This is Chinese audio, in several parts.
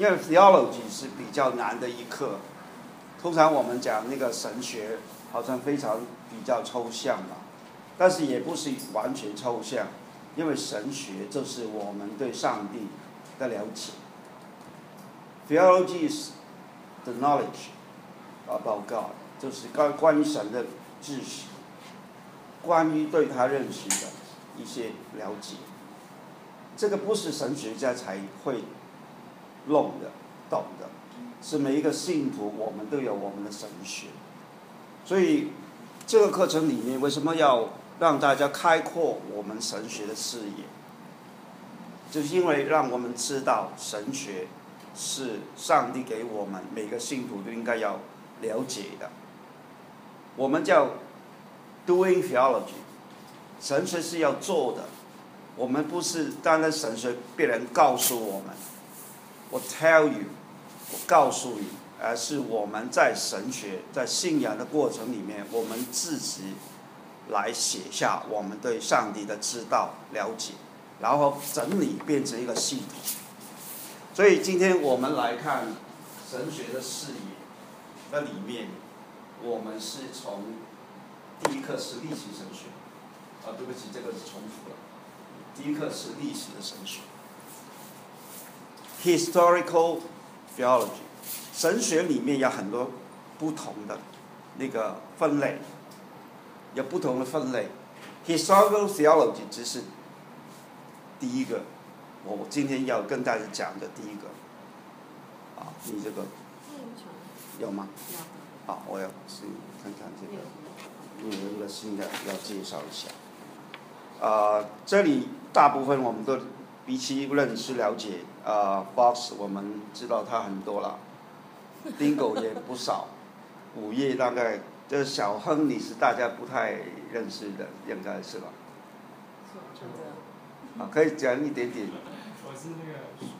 因为 theology 是比较难的一课。通常我们讲那个神学，好像非常比较抽象嘛，但是也不是完全抽象，因为神学就是我们对上帝的了解。Theology is the knowledge about God，就是关关于神的知识，关于对他认识的一些了解。这个不是神学家才会弄的、懂的，是每一个信徒，我们都有我们的神学。所以这个课程里面为什么要让大家开阔我们神学的视野？就是因为让我们知道神学是上帝给我们每个信徒都应该要了解的。我们叫 doing theology，神学是要做的。我们不是单单神学别人告诉我们，我 tell you，我告诉你，而是我们在神学在信仰的过程里面，我们自己来写下我们对上帝的知道了解，然后整理变成一个系统。所以今天我们来看神学的视野，那里面我们是从第一课是历史神学，啊，对不起，这个是重复了。第一课是历史的神学，historical theology，神学里面有很多不同的那个分类，有不同的分类，historical theology 只是第一个，我今天要跟大家讲的第一个，啊，你这个有吗？好，我要是看看这个，有一个新的要介绍一下，啊，这里。大部分我们都比起认识了解，呃，Box 我们知道他很多了，Dingo 也不少，午夜大概这小亨你是大家不太认识的，应该是吧？啊，可以讲一点点。我是那个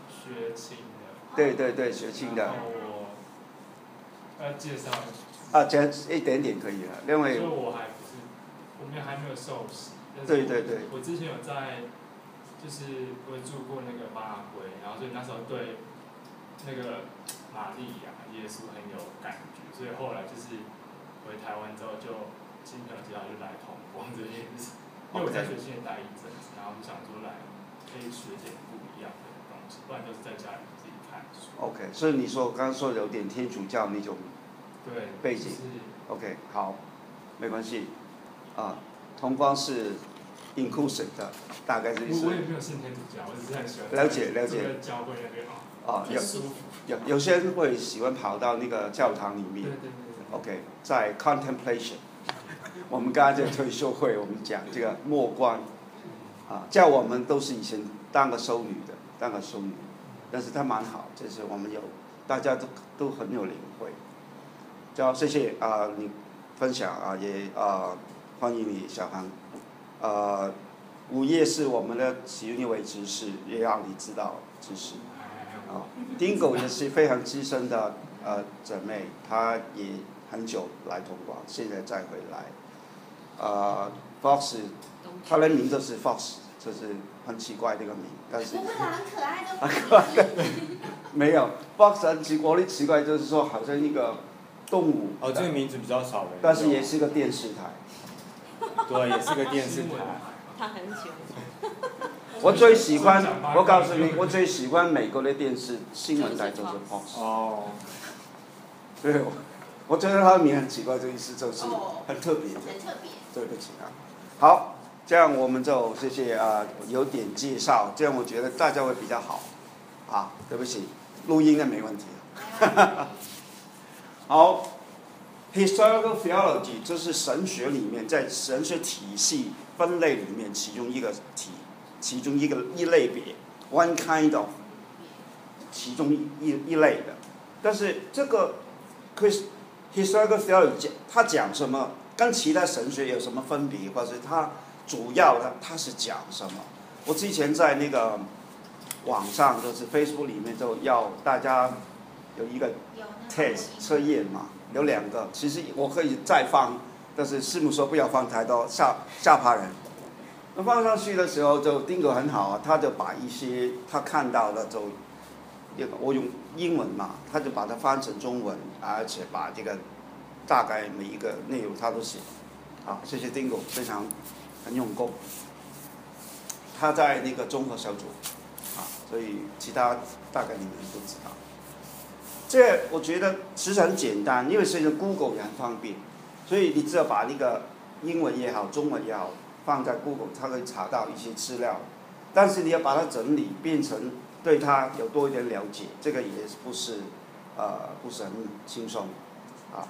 学琴的。对对对，学琴的。我要介绍。啊，讲一点点可以了，因为。我还不是，我们还没有受洗。对对对。我之前有在。就是我住过那个巴拉圭，然后所以那时候对那个玛利亚耶稣很有感觉，所以后来就是回台湾之后就亲朋友介绍就来同光这件事，因为我在学校待一阵子，然后就想说来可以学点不一样的东西，不然就是在家里自己看书。OK，所以你说刚刚说有点天主教那种对背景，OK，好，没关系，啊，同光是。Inclusion 的，大概是意思。我也没有信天主教，我只是很喜欢。了解了解。教会那边啊。有有有些人会喜欢跑到那个教堂里面。对对对。OK，在 contemplation，我们刚刚在退休会，我们讲这个默观，啊，叫我们都是以前当个修女的，当个修女，但是他蛮好，就是我们有大家都都很有领会。叫谢谢啊，你分享啊，也啊，欢迎你小韩。呃，午夜是我们的其中一位执事，也让你知道知识。啊，丁狗也是非常资深的呃姊妹，她也很久来通广，现在再回来。呃，Fox，她的名字是 Fox，就是很奇怪的一个名，但是。不会很可爱的。很可爱。没有，Fox 很奇怪的奇怪，就是说好像一个动物。哦，这个名字比较少但是也是个电视台。对，也是个电视台。他很喜欢。我最喜欢，我告诉你，我最喜欢美国的电视新闻台就是 Fox。哦。对，我觉得他的名很奇怪，这意思就是很特别。很特别。对不起啊。好，这样我们就谢谢啊，有点介绍，这样我觉得大家会比较好。啊，对不起，录音应该没问题。好。Historical theology 这是神学里面在神学体系分类里面其中一个体，其中一个一类别，one kind of，其中一一类的。但是这个 Chris historical theology 它讲什么？跟其他神学有什么分别？或者它主要的它是讲什么？我之前在那个网上就是 Facebook 里面就要大家有一个 test 测验嘛。有两个，其实我可以再放，但是师母说不要放太多，吓吓怕人。那放上去的时候，就丁哥很好啊，他就把一些他看到的就这个我用英文嘛，他就把它翻成中文，而且把这个大概每一个内容他都写。好，谢谢 Dingo，非常很用功。他在那个综合小组，啊，所以其他大概你们都知道。这我觉得其实很简单，因为现在 Google 也很方便，所以你只要把那个英文也好，中文也好，放在 Google，它可以查到一些资料。但是你要把它整理变成对它有多一点了解，这个也不是呃不是很轻松，啊。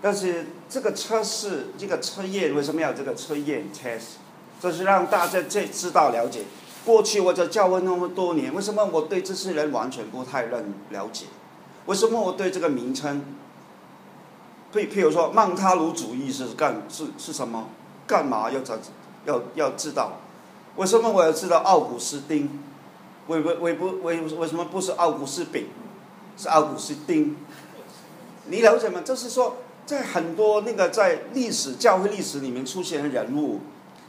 但是这个测试这个测验为什么要这个测验 test？这是让大家这知道了解。过去我在教会那么多年，为什么我对这些人完全不太认了解？为什么我对这个名称？譬譬如说，曼塔卢主义是干是是什么？干嘛要找要要知道？为什么我要知道奥古斯丁？为为为不为为什么不是奥古斯丙？是奥古斯丁？你了解吗？就是说，在很多那个在历史教会历史里面出现的人物，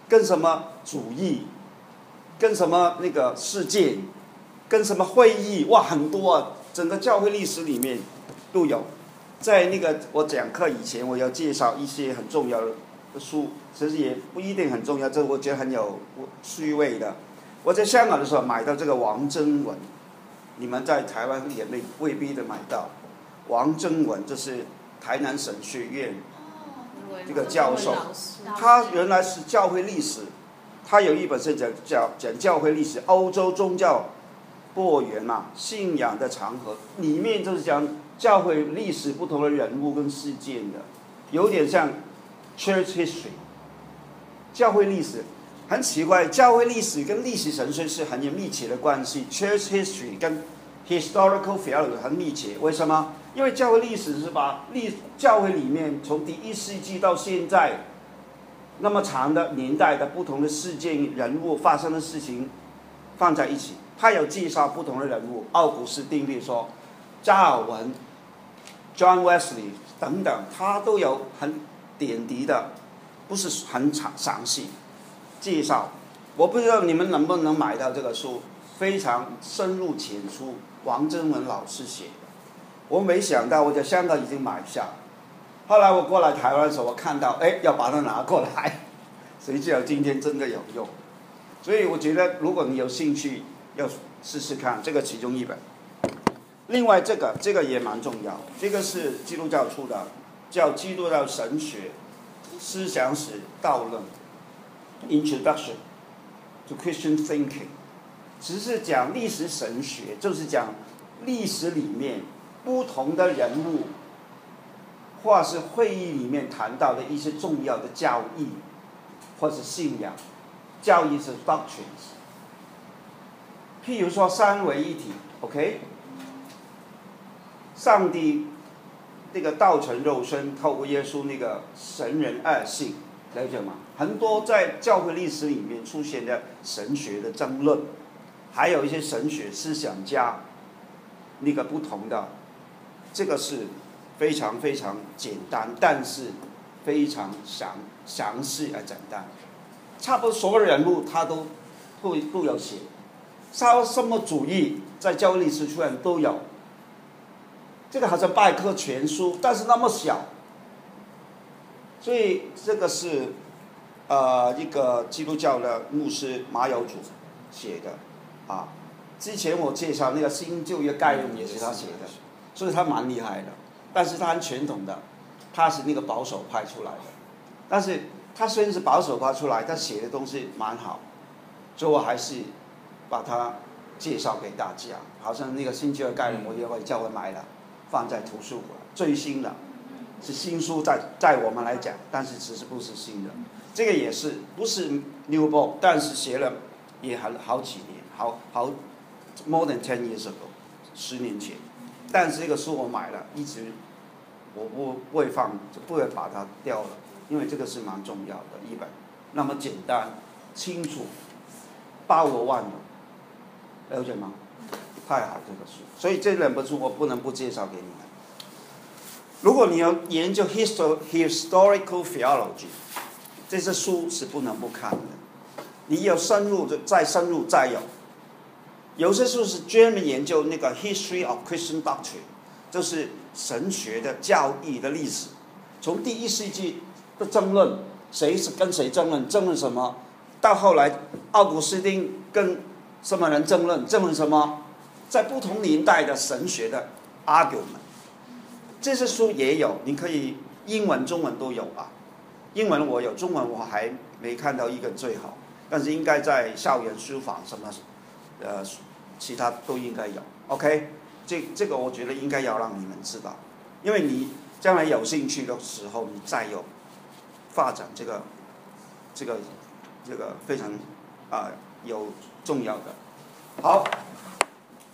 跟什么主义，跟什么那个事件，跟什么会议，哇，很多啊！整个教会历史里面都有。在那个我讲课以前，我要介绍一些很重要的书，其实也不一定很重要，这我觉得很有趣味的。我在香港的时候买到这个王征文，你们在台湾也未未必的买到。王征文这是台南神学院这个教授，他原来是教会历史，他有一本是讲讲讲教会历史，欧洲宗教播源嘛，信仰的长河，里面就是讲教会历史不同的人物跟事件的，有点像 church history，教会历史。很奇怪，教会历史跟历史神学是很有密切的关系。Church history 跟 historical theology 很密切，为什么？因为教会历史是把历教会里面从第一世纪到现在那么长的年代的不同的事件、人物发生的事情放在一起，他有介绍不同的人物，奥古斯丁，比如说加尔文、John Wesley 等等，他都有很点滴的，不是很详详细。介绍，我不知道你们能不能买到这个书，非常深入浅出，王征文老师写的。我没想到我在香港已经买下，后来我过来台湾的时候，我看到，哎，要把它拿过来，谁知道今天真的有用。所以我觉得，如果你有兴趣，要试试看这个其中一本。另外，这个这个也蛮重要，这个是基督教出的，叫《基督教神学思想史道论》。Introduction to Christian Thinking，只是讲历史神学，就是讲历史里面不同的人物，或是会议里面谈到的一些重要的教义，或是信仰。教义是 doctrines。譬如说三位一体，OK？上帝那个道成肉身，透过耶稣那个神人二性，了解吗？很多在教会历史里面出现的神学的争论，还有一些神学思想家那个不同的，这个是非常非常简单，但是非常详详细而简单。差不多所有人物他都都都有写，稍什么主义在教历史书上都有。这个好像百科全书，但是那么小，所以这个是。呃，一个基督教的牧师马友祖写的，啊，之前我介绍那个新旧约概论也是他写的，所以他蛮厉害的。但是他很传统的，他是那个保守派出来的，但是他虽然是保守派出来，他写的东西蛮好，所以我还是把它介绍给大家。好像那个新旧约概念，我也会叫我买了，放在图书馆最新的，是新书在在我们来讲，但是其实不是新的。这个也是不是 new book，但是写了也还好几年，好好 more than ten years ago，十年前。但是这个书我买了，一直我不不会放，就不会把它掉了，因为这个是蛮重要的一本，那么简单、清楚、包罗万有，了解吗？太好这个书，所以这两本书我不能不介绍给你们。如果你要研究 histor historical theology。这些书是不能不看的，你有深入就再深入再有，有些书是专门研究那个 history of Christian doctrine，就是神学的教义的历史，从第一世纪的争论，谁是跟谁争论，争论什么，到后来奥古斯丁跟什么人争论，争论什么，在不同年代的神学的 argument，这些书也有，你可以英文、中文都有啊。英文我有，中文我还没看到一个最好，但是应该在校园书房什么，呃，其他都应该有。OK，这这个我觉得应该要让你们知道，因为你将来有兴趣的时候，你再有发展这个这个这个非常啊、有重要的。好，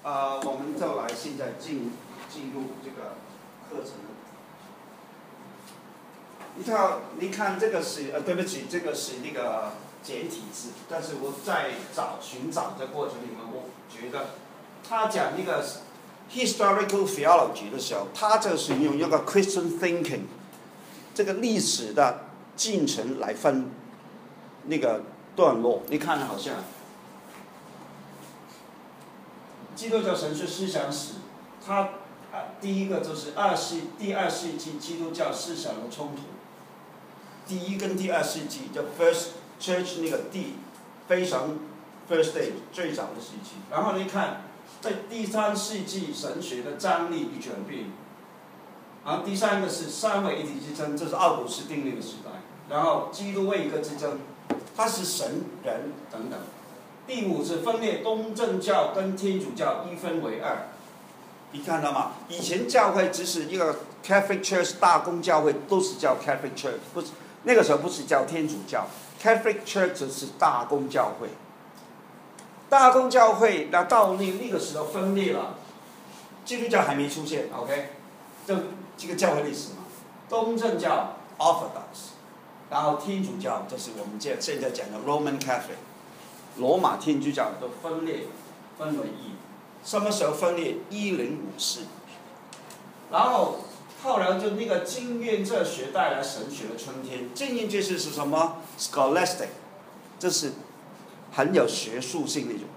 呃，我们就来现在进进入这个课程。你看，你看这个是呃，对不起，这个是那个简体字，但是我在找寻找的过程里面，我觉得他讲那个 historical theology 的时候，他就是用一个 Christian thinking 这个历史的进程来分那个段落。你看好像基督教神学思想史，它啊第一个就是二世第二世纪基督教思想的冲突。第一跟第二世纪叫 First Church 那个第非常 First Day 最早的时期，然后你看在第三世纪神学的张力与转变，然后第三个是三位一体之争，这是奥古斯丁那个时代，然后基督位格之争，它是神人等等。第五是分裂东正教跟天主教一分为二，你看到吗？以前教会只是一个 Catholic Church 大公教会，都是叫 Catholic Church，不是那个时候不是叫天主教，Catholic Church 只是大公教会。大公教会那到那那个时候分裂了，基督教还没出现，OK，这这个教会历史嘛，东正教 Orthodox，然后天主教就是我们现现在讲的 Roman Catholic，罗马天主教都分裂，分为一，什么时候分裂？一零五四，然后后来就那个经验哲学带来神学的春天。经验哲学是什么？Scholastic，这是很有学术性的那种。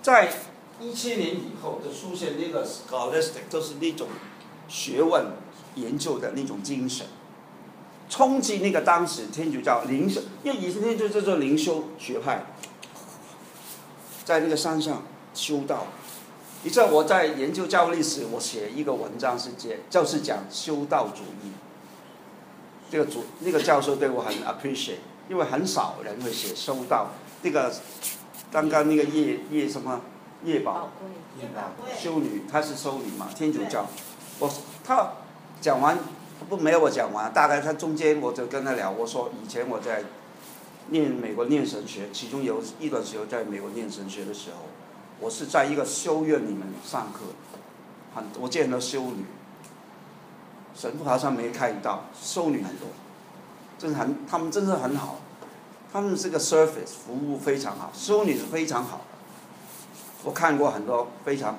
在一千年以后，就出现那个 Scholastic，就是那种学问研究的那种精神，冲击那个当时天主教灵修，因为以前天主教叫做灵修学派，在那个山上修道。你知道我在研究教历史，我写一个文章是讲，就是讲修道主义。这个主那个教授对我很 appreciate，因为很少人会写修道。那个刚刚那个叶叶什么叶宝宝贵。也宝修女，她是修女嘛，天主教。我他讲完不没有我讲完，大概他中间我就跟他聊，我说以前我在念美国念神学，其中有一段时间在美国念神学的时候，我是在一个修院里面上课，很我见到修女，神父好像没看到，修女很多，真是很他们真是很好，他们这个 service 服务非常好，修女是非常好的。我看过很多非常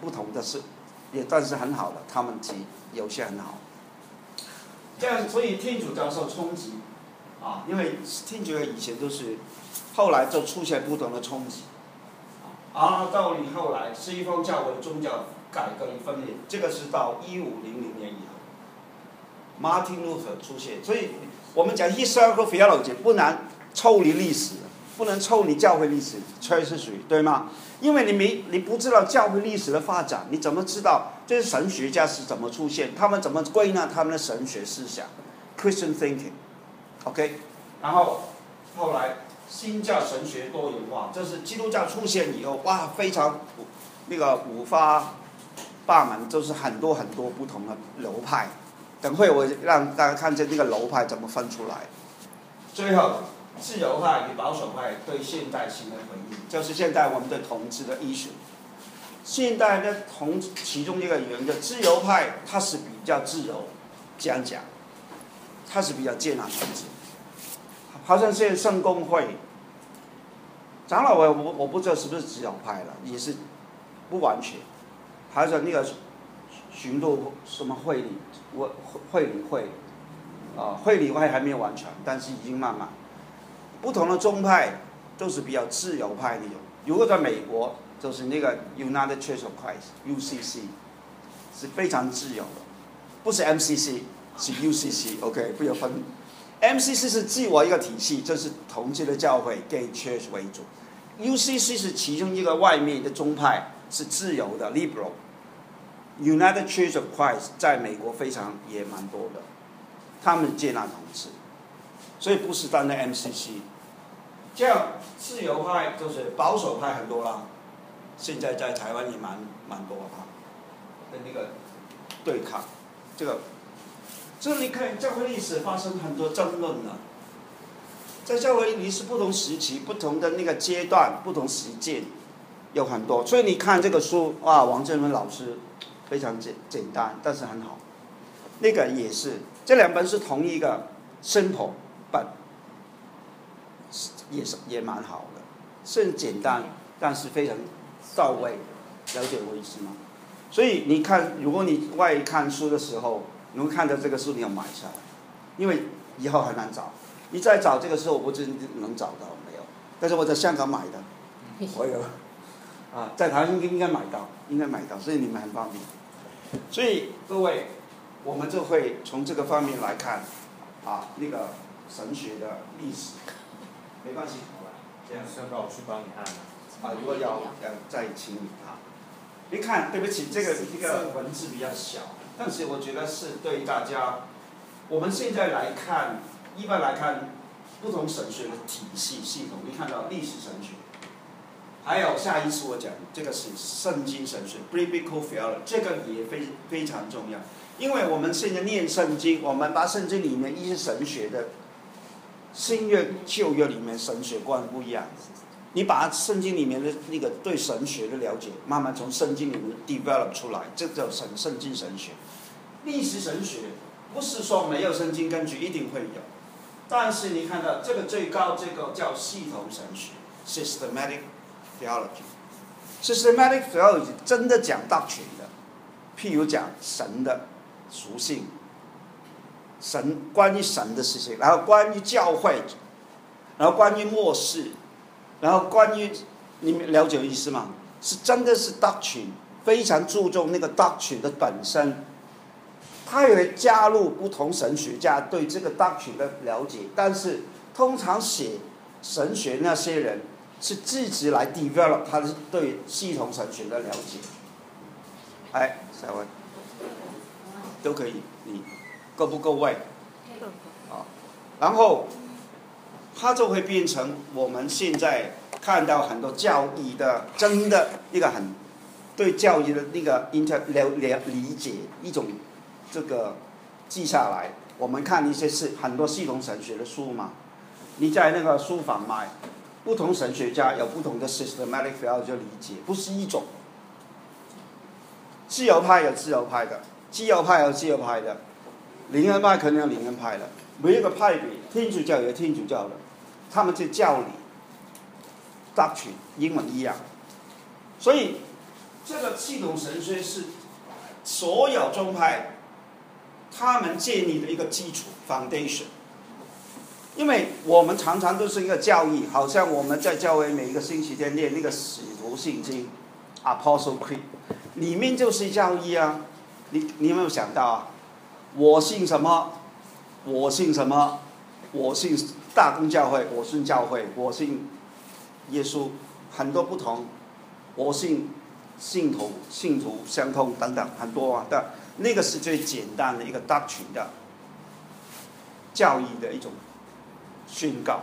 不同的事，也但是很好的，他们其有些很好。这样，所以天主教受冲击，啊，因为天主教以前都是，后来就出现不同的冲击，啊，到你后来西方教会的宗教改革与分裂，这个是到一五零零年以后，Martin Luther 出现，所以我们讲 historical theology 不能抽离历史，不能抽离教会历史，吹是属于对吗？因为你没你不知道教会历史的发展，你怎么知道这些神学家是怎么出现？他们怎么归纳他们的神学思想？Christian thinking，OK，、然后后来新教神学多元化，这是基督教出现以后，哇，非常那个五花八门，就是很多很多不同的流派。等会我让大家看见这个流派怎么分出来。最后，自由派与保守派对现代性的回应，就是现在我们对统治的意识。现代的同其中一个原因，自由派它是比较自由，这样讲，它是比较接纳统治。好像现在圣公会长老我我我不知道是不是自由派了，也是不完全。还有那个巡逻什么会理，我会理会，啊，会理会还没有完全，但是已经慢慢。不同的宗派都是比较自由派那种，如果在美国，就是那个 United Church of Christ（UCC） 是非常自由的，不是 MCC，是 UCC，OK，、不要分。MCC 是自我一个体系，这是同济的教会 （Gay Church） 为主，UCC 是其中一个外面的宗派，是自由的 （liberal）。United Church of Christ 在美国非常也蛮多的，他们接纳同志，所以不是单单 MCC。这样自由派就是保守派很多啦，现在在台湾也蛮蛮多啊，的那个。对抗，这个，这你看教会历史发生很多争论呢，在教会历史不同时期、不同的那个阶段、不同实践，有很多，所以你看这个书啊，王振文老师非常简简单，但是很好，那个也是，这两本是同一个 simple 本。也是也蛮好的，虽然简单，但是非常到位，了解我意思吗？所以你看，如果你外看书的时候，你会看到这个书，你要买下来，因为以后很难找。你再找这个时候，我不知能找到没有。但是我在香港买的，我有，啊，在台湾应该应该买到，应该买到，所以你们很方便。所以各位，我们就会从这个方面来看，啊，那个神学的历史。没关系，好吧，这样需要我去帮你按吗？啊，如果要要再请你啊，你看，对不起，这个这个文字比较小，但是我觉得是对大家，我们现在来看，一般来看，不同神学的体系系统，你看到历史神学，还有下一次我讲这个是圣经神学 （Biblical Theology），这个也非非常重要，因为我们现在念圣经，我们把圣经里面一些神学的。新约、旧约里面神学观不一样，你把圣经里面的那个对神学的了解，慢慢从圣经里面 develop 出来，这叫神圣经神学。历史神学不是说没有圣经根据，一定会有，但是你看到这个最高这个叫系统神学 （systematic theology）。systematic theology 真的讲 doctrine 的，譬如讲神的属性。神关于神的事情，然后关于教会，然后关于末世，然后关于你们了解意思吗？是真的是 doctrine，非常注重那个 doctrine 的本身，他也会加入不同神学家对这个 doctrine 的了解，但是通常写神学那些人是自己来 develop 他的对系统神学的了解。哎，下文都可以，你。够不够位？啊，然后它就会变成我们现在看到很多教育的真的一个很对教育的那个 inter 了了理解一种这个记下来。我们看一些是很多系统神学的书嘛，你在那个书房买，不同神学家有不同的 systematic theology 理解，不是一种。自由派有自由派的，自由派有自由派的。灵恩派肯定有灵恩派的，每一个派别，天主教有天主教的，他们在教理，doctrine 英文一样，所以这个系统神学是所有宗派他们建立的一个基础 foundation。因为我们常常都是一个教义，好像我们在教会每一个星期天念那个使徒信经，Apostle Creed，里面就是教义啊，你你有没有想到啊？我信什么？我信什么？我信大公教会，我信教会，我信耶稣，很多不同。我信信徒，信徒相通等等很多啊。但那个是最简单的一个大群的教义的一种宣告。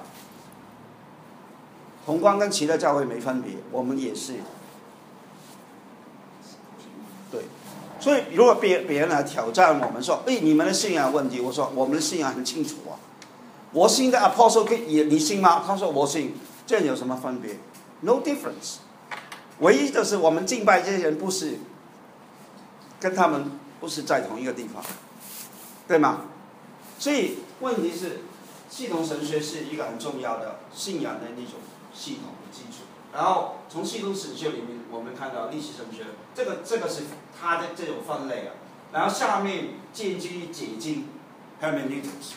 宏观跟其他教会没分别，我们也是。对。所以，如果别别人来挑战我们说：“哎，你们的信仰问题。”我说：“我们的信仰很清楚啊，我信的 Apostle 也你信吗？”他说：“我信。”这样有什么分别？No difference。唯一的是，我们敬拜这些人不是跟他们不是在同一个地方，对吗？所以问题是，系统神学是一个很重要的信仰的那种系统。然后从系统神学里面，我们看到历史神学，这个这个是它的这种分类啊。然后下面建基于解经，hermeneutics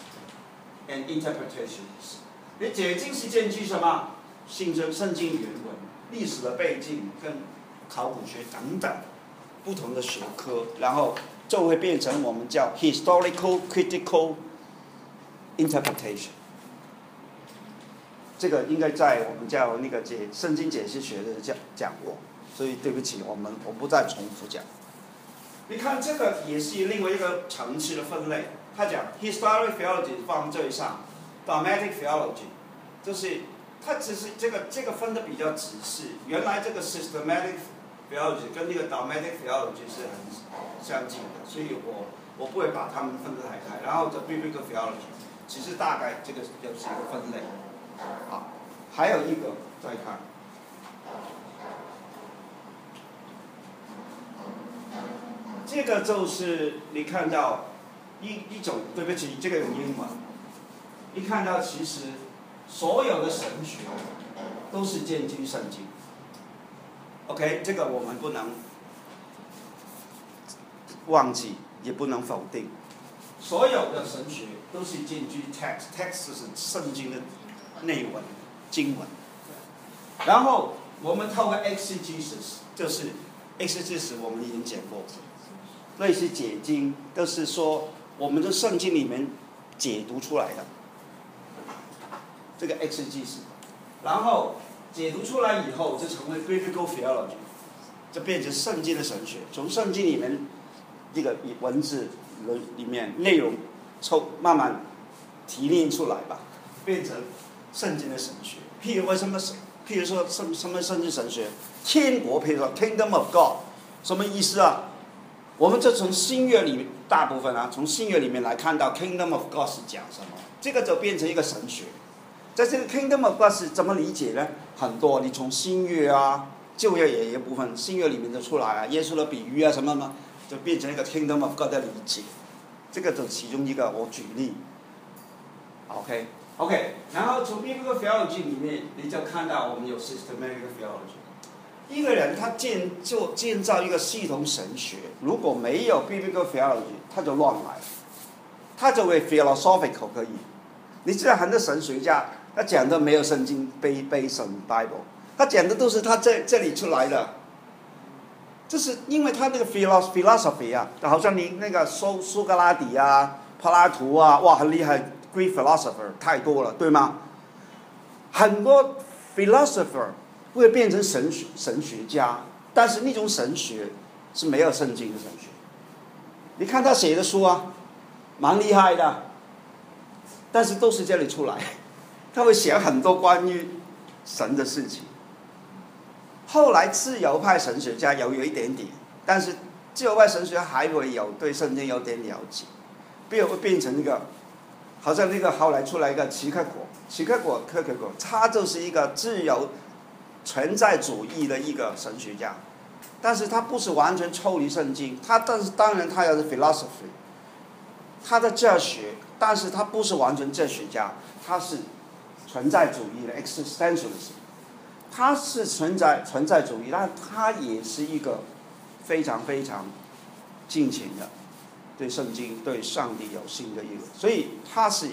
and interpretations。你解经是建基什么？信着圣经原文，历史的背景跟考古学等等不同的学科，然后就会变成我们叫 historical critical interpretation。这个应该在我们叫那个解圣经解析学的讲讲过，所以对不起，我们我不再重复讲。你看这个也是另外一个层次的分类，他讲 historic theology 放最上，dogmatic theology 就是它只是这个这个分的比较仔细。原来这个 systematic theology 跟那个 dogmatic theology 是很相近的，所以我我不会把它们分开开。然后这 biblical theology 其实大概这个就是一个分类。好，还有一个再看，这个就是你看到一一种，对不起，这个用英文。一看到其实所有的神学都是建基于圣经。OK，这个我们不能忘记，也不能否定。所有的神学都是建基于 text，text 是圣经的。内文、经文，然后我们透过 X G S 就是 X G S，我们已经讲过，类似解经，都是说我们的圣经里面解读出来的，这个 X G S，然后解读出来以后就成为 biblical theology，就变成圣经的神学，从圣经里面这个文字里里面内容抽慢慢提炼出来吧，变成。圣经的神学，譬如为什么是？譬如说什么什么圣经神学？天国，譬如说 Kingdom of God，什么意思啊？我们就从新约里面大部分啊，从新约里面来看到 Kingdom of God 是讲什么？这个就变成一个神学。在这个 Kingdom of God 是怎么理解呢？很多，你从新约啊、旧约也一部分，新约里面就出来啊，耶稣的比喻啊什么什么，就变成一个 Kingdom of God 的理解。这个就其中一个，我举例。OK。OK，然后从 Biblical theology 里面，你就看到我们有 systematic theology。一个人他建就建造一个系统神学，如果没有 Biblical theology，他就乱来，他就会 philosophical 可以。你知道很多神学家，他讲的没有圣经背背神 Bible，他讲的都是他这这里出来的。这是因为他那个 philosophy 啊，好像你那个苏苏格拉底啊、柏拉图啊，哇，很厉害。Greek philosopher 太多了，对吗？很多 philosopher 会变成神学神学家，但是那种神学是没有圣经的神学。你看他写的书啊，蛮厉害的，但是都是这里出来，他会写很多关于神的事情。后来自由派神学家有有一点点，但是自由派神学还会有对圣经有点了解，并会变成一个。好像那个后来出来一个齐克果，齐克果、克克果，他就是一个自由存在主义的一个神学家，但是他不是完全抽离圣经，他但是当然他也是 philosophy，他的哲学，但是他不是完全哲学家，他是存在主义的 existentialist，他是存在存在主义，但他也是一个非常非常尽情的。对圣经、对上帝有信的一个，所以它是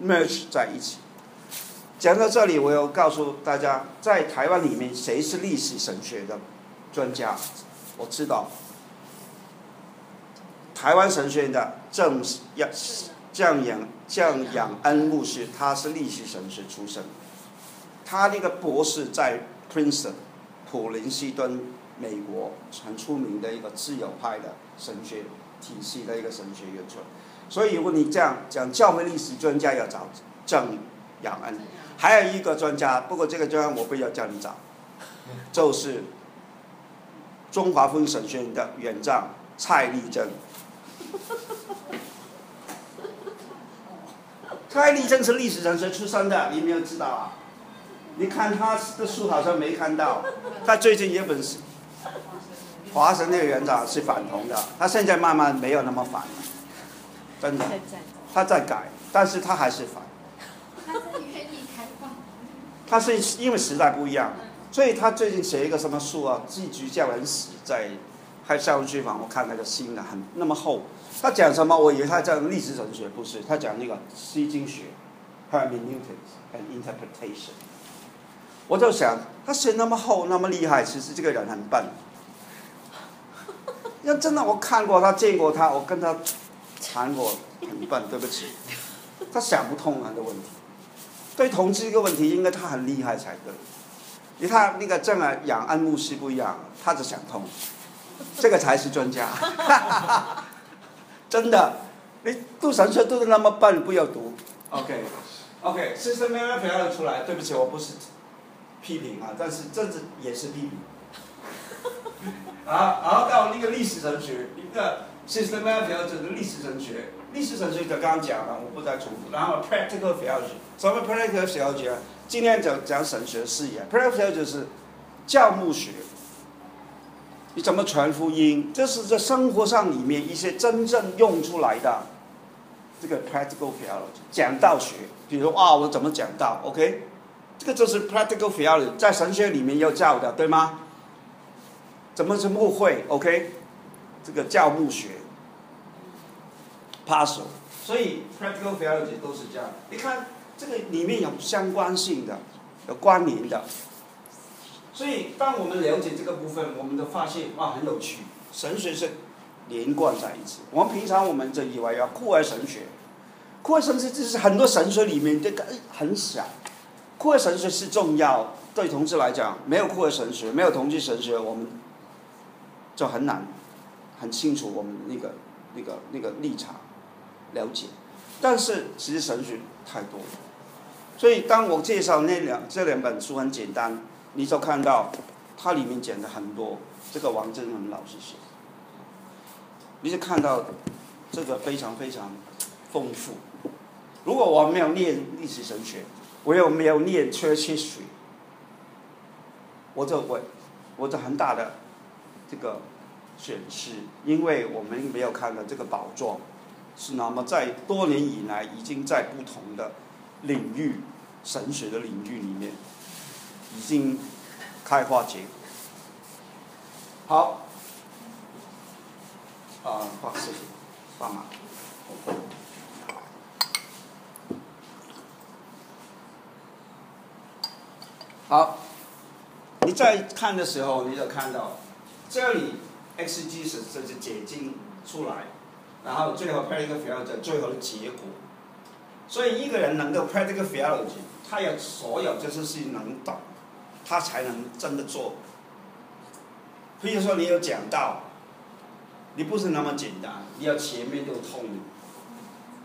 merge 在一起。讲到这里，我要告诉大家，在台湾里面，谁是历史神学的专家？我知道，台湾神学院的郑养降养降养恩牧师，他是历史神学出身，他那个博士在 Princeton 普林斯顿，美国很出名的一个自由派的神学。体系的一个神学院出来，所以如果你这样讲，教会历史专家要找郑养恩，还有一个专家，不过这个专家我不要叫你找，就是中华风神学院的院长蔡立正。蔡立正是历史上谁出生的，你没有知道啊？你看他的书好像没看到，他最近有本书。华神那个园长是反同的，他现在慢慢没有那么反了，真的，他在改，但是他还是反。他是愿意开放。他是因为时代不一样，所以他最近写一个什么书啊？《寄居教人死》在，还校园剧坊，我看那个新的很那么厚。他讲什么？我以为他讲历史神学，不是，他讲那个西经学，hermeneutics and interpretation。我就想，他写那么厚那么厉害，其实这个人很笨。要真的我看过他见过他，我跟他谈过，很笨，对不起，他想不通很多问题。对同志一个问题，应该他很厉害才对。你看那个郑啊养安牧师不一样，他只想通，这个才是专家。真的，你读神学读的那么笨，不要读。OK，OK，是什么样不要出来？对不起，我不是批评啊，但是政治也是批评。啊，然后到那个历史神学，一个 systematic 这个历史神学，历史神学就刚刚讲了，我不再重复。然后 practical theology，什么 practical theology 啊？今天讲讲神学视野，practical theology 就是教牧学。你怎么传福音？这是在生活上里面一些真正用出来的这个 practical theology，讲道学。比如啊，我怎么讲道？OK，这个就是 practical theology，在神学里面要教的，对吗？怎么是牧会？OK，这个教牧学，paso，所以 practical theology 都是这样。你看这个里面有相关性的，有关联的。所以当我们了解这个部分，我们都发现哇很有趣，神学是连贯在一起。我们平常我们就以为要酷爱神学，酷爱神学就是很多神学里面这个很小，酷爱神学是重要。对同志来讲，没有酷爱神学，没有同志神学，我们。就很难，很清楚我们那个、那个、那个立场，了解。但是其实神学太多，所以当我介绍那两这两本书很简单，你就看到它里面讲的很多。这个王振文老师写，你就看到这个非常非常丰富。如果我没有念历史神学，我又没有念 church history，我就我我就很大的这个。显示，因为我们没有看到这个宝座，是那么在多年以来已经在不同的领域，神学的领域里面，已经开花结果。好，啊，放谢谢，放马。好，你在看的时候，你就看到这里。X G 是这是解禁出来，然后最后 practical theology 最后的结果。所以一个人能够 practical theology，他有所有这些事情能懂，他才能真的做。比如说你有讲到，你不是那么简单，你要前面就通，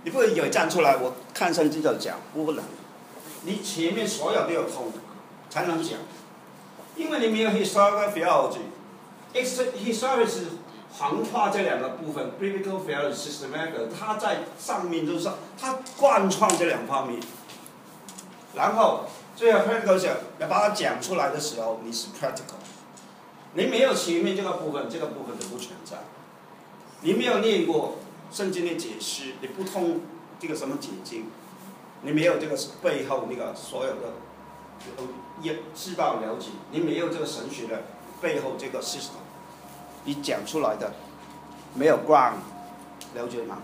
你不能有站出来，我看圣经就讲，不能。你前面所有都要通，才能讲，因为你没有 historical theology。History 是横跨这两个部分，Biblical theology、Systematic，它在上面就是它贯穿这两方面。然后最后 Practical 讲要把它讲出来的时候，你是 Practical。你没有前面这个部分，这个部分就不存在。你没有念过圣经的解释，你不通这个什么解经，你没有这个背后那个所有的也知道了解，你没有这个神学的背后这个 system。你讲出来的没有 ground，了解吗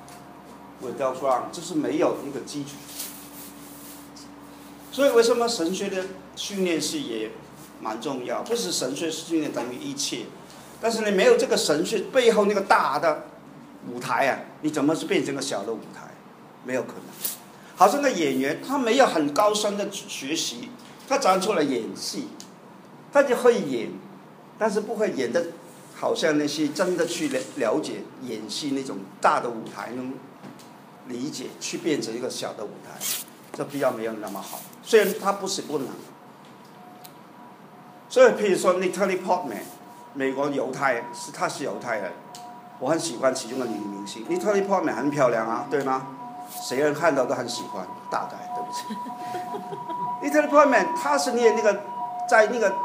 ？without ground，就是没有一个基础。所以为什么神学的训练是也蛮重要？不是神学训练等于一切，但是你没有这个神学背后那个大的舞台啊，你怎么是变成个小的舞台？没有可能。好像个演员，他没有很高深的学习，他长出来演戏，他就会演，但是不会演的。好像那些真的去了了解演戏那种大的舞台，能理解去变成一个小的舞台，这比较没有那么好。虽然他不是不能。所以，譬如说 Natalie Portman，美国犹太是他是犹太人，我很喜欢其中的女明星 Natalie Portman 很漂亮啊，对吗？谁人看到都很喜欢，大概对不起。Natalie Portman 他是念那个在那个。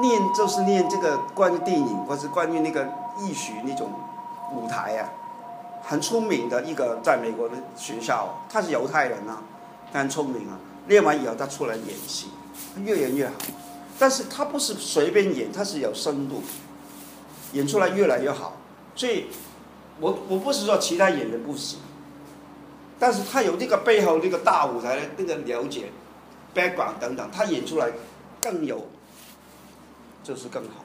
念就是念这个关于电影或是关于那个艺术那种舞台啊，很出名的一个在美国的学校，他是犹太人啊，他很聪明啊。练完以后他出来演戏，越演越好。但是他不是随便演，他是有深度，演出来越来越好。所以，我我不是说其他演的不行，但是他有这个背后那个大舞台的那个了解，background 等等，他演出来。更有，就是更好。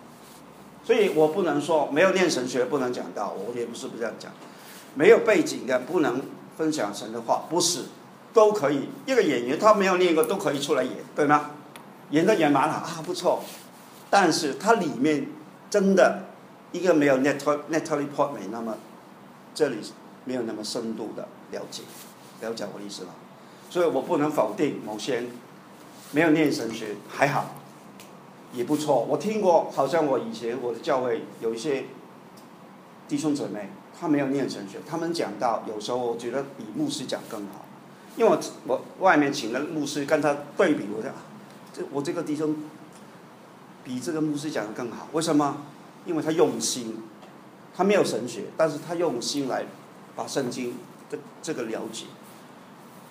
所以我不能说没有念神学不能讲道，我也不是不这样讲。没有背景的不能分享神的话，不是，都可以。一个演员他没有念过都可以出来演，对吗？演的演蛮好啊，不错。但是他里面真的一个没有 Natalie Natalie Portman 那么这里没有那么深度的了解，了解我的意思吧？所以我不能否定某些没有念神学还好，也不错。我听过，好像我以前我的教会有一些弟兄姊妹，他没有念神学，他们讲到有时候我觉得比牧师讲更好，因为我我外面请了牧师跟他对比，我讲这我这个弟兄比这个牧师讲的更好，为什么？因为他用心，他没有神学，但是他用心来把圣经这这个了解。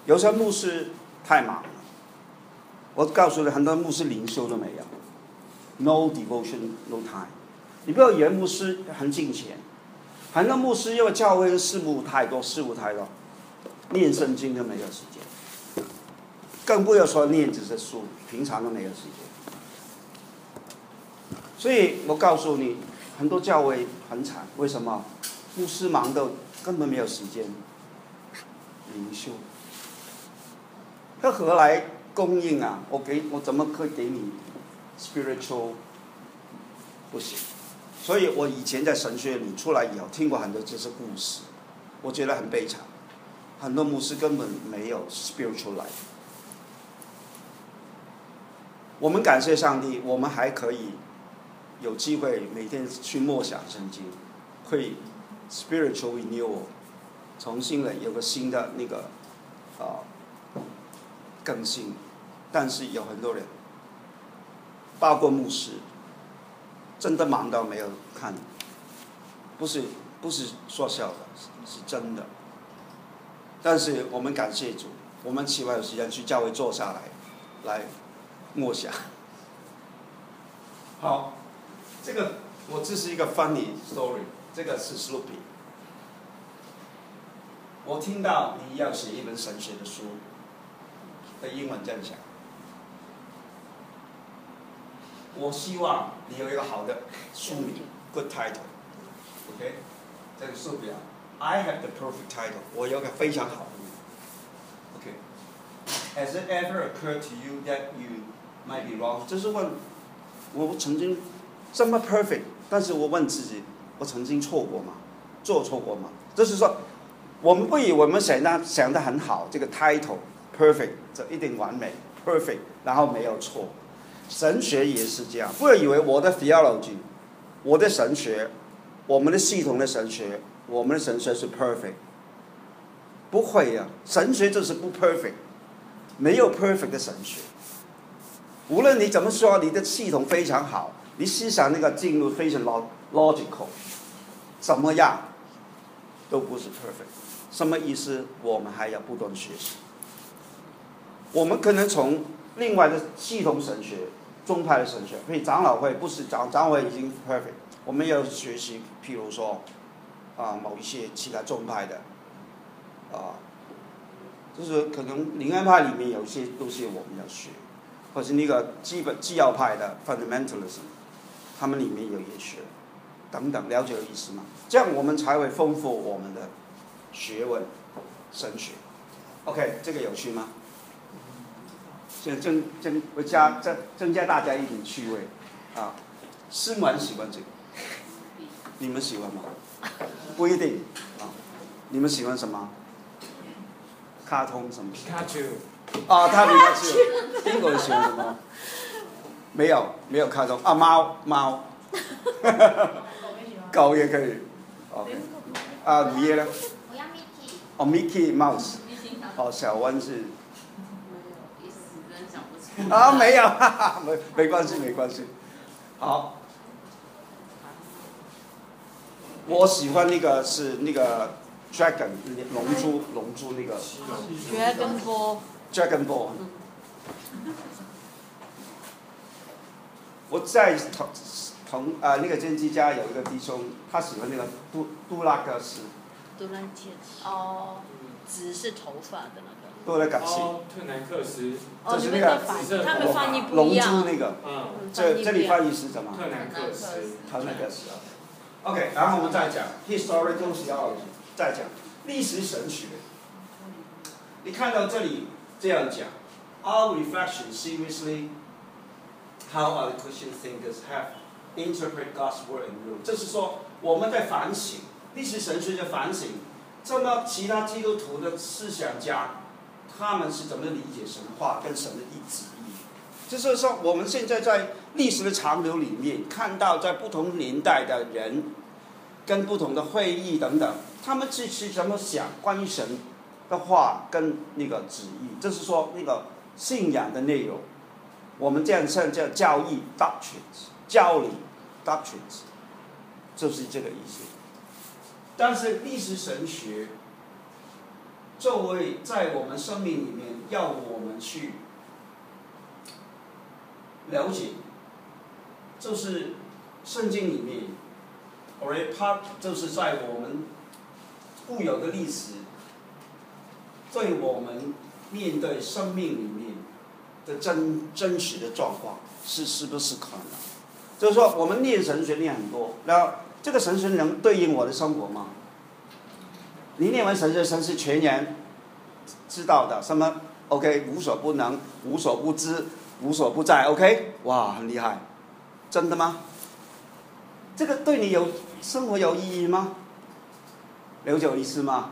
有时候牧师太忙了，我告诉你，很多牧师灵修都没有，no devotion no time。你不要以为牧师很金钱，很多牧师因为教会事务太多，事务太多，念圣经都没有时间，更不要说念这些书，平常都没有时间。所以我告诉你，很多教会很惨，为什么？牧师忙到根本没有时间灵修。他何来供应啊？我给我怎么可以给你 spiritual 不行？所以我以前在神学里出来以后，听过很多这些故事，我觉得很悲惨。很多牧师根本没有 spiritual life。我们感谢上帝，我们还可以有机会每天去默想圣经，会 spiritual renewal，重新的有个新的那个啊。更新，但是有很多人，包括牧师，真的忙到没有看，不是不是说笑的，是真的。但是我们感谢主，我们起码有时间去教会坐下来，来默想。好，这个我这是一个 funny story，这个是 Sloopy。我听到你要写一本神学的书。的英文这样讲，我希望你有一个好的书名，good title，OK，这个书表，I have the perfect title，我有个非常好的名，OK，Has it ever occurred to you that you might be wrong？就是问，我曾经这么 perfect，但是我问自己，我曾经错过吗？做错过吗？就是说，我们不以我们想的想的很好，这个 title。perfect，这一定完美，perfect，然后没有错。神学也是这样，不要以为我的 theology，我的神学，我们的系统的神学，我们的神学是 perfect，不会呀，神学就是不 perfect，没有 perfect 的神学。无论你怎么说，你的系统非常好，你思想那个进入非常 logical，怎么样，都不是 perfect。什么意思？我们还要不断学习。我们可能从另外的系统神学、宗派的神学，所以长老会不是长长老会已经 perfect，我们要学习，譬如说，啊某一些其他宗派的，啊，就是可能灵安派里面有些东西我们要学，或是那个基本纪要派的 fundamentalism，他们里面有也学，等等，了解的意思吗？这样我们才会丰富我们的学问、神学。OK，这个有趣吗？增增增加增增加大家一点趣味，啊，师门喜欢这个，你们喜欢吗？不一定，啊，你们喜欢什么？卡通什么？皮卡丘。啊，他皮卡丘。英国人喜欢什么？没有，没有卡通啊，猫猫。狗也可以。OK。啊，午夜呢？我要 Mickey。哦，Mickey Mouse。哦，小温是。啊，没有，哈哈，没没关系，没关系。好，我喜欢那个是那个 dragon 龙珠，龙珠那个。Dragon Ball。Dragon Ball。我在同同啊那个甄姬家有一个弟兄，他喜欢那个杜杜拉克斯。杜兰切斯。哦，只是头发的那个。都在感谢。哦，特南克斯，哦，你这是那个们的翻紫色译，他们翻译不龙珠一样。那个，嗯，嗯这这里翻译是什么？特南克斯，特南克斯。OK，然后我们再讲 historical theology，再讲历史神学。你看到这里这样讲，Our reflection seriously how our Christian thinkers have interpret God's word and rule，就是说我们在反省历史神学的反省，这么其他基督徒的思想家，他们是怎么理解神话跟神的意旨意？就是说，我们现在在历史的长流里面看到，在不同年代的人，跟不同的会议等等，他们是是怎么想关于神的话跟那个旨意，就是说那个信仰的内容，我们这样称叫教义 （doctrines），教理 （doctrines），就是这个意思。但是历史神学作为在我们生命里面要我们去了解，就是圣经里面，already part 就是在我们固有的历史，对我们面对生命里面的真真实的状况是是不是可能？就是说，我们念神学念很多，然后这个神学能对应我的生活吗？你念完神学，神是全然知道的，什么 OK 无所不能，无所不知。无所不在，OK，哇，很厉害，真的吗？这个对你有生活有意义吗？了解我意思吗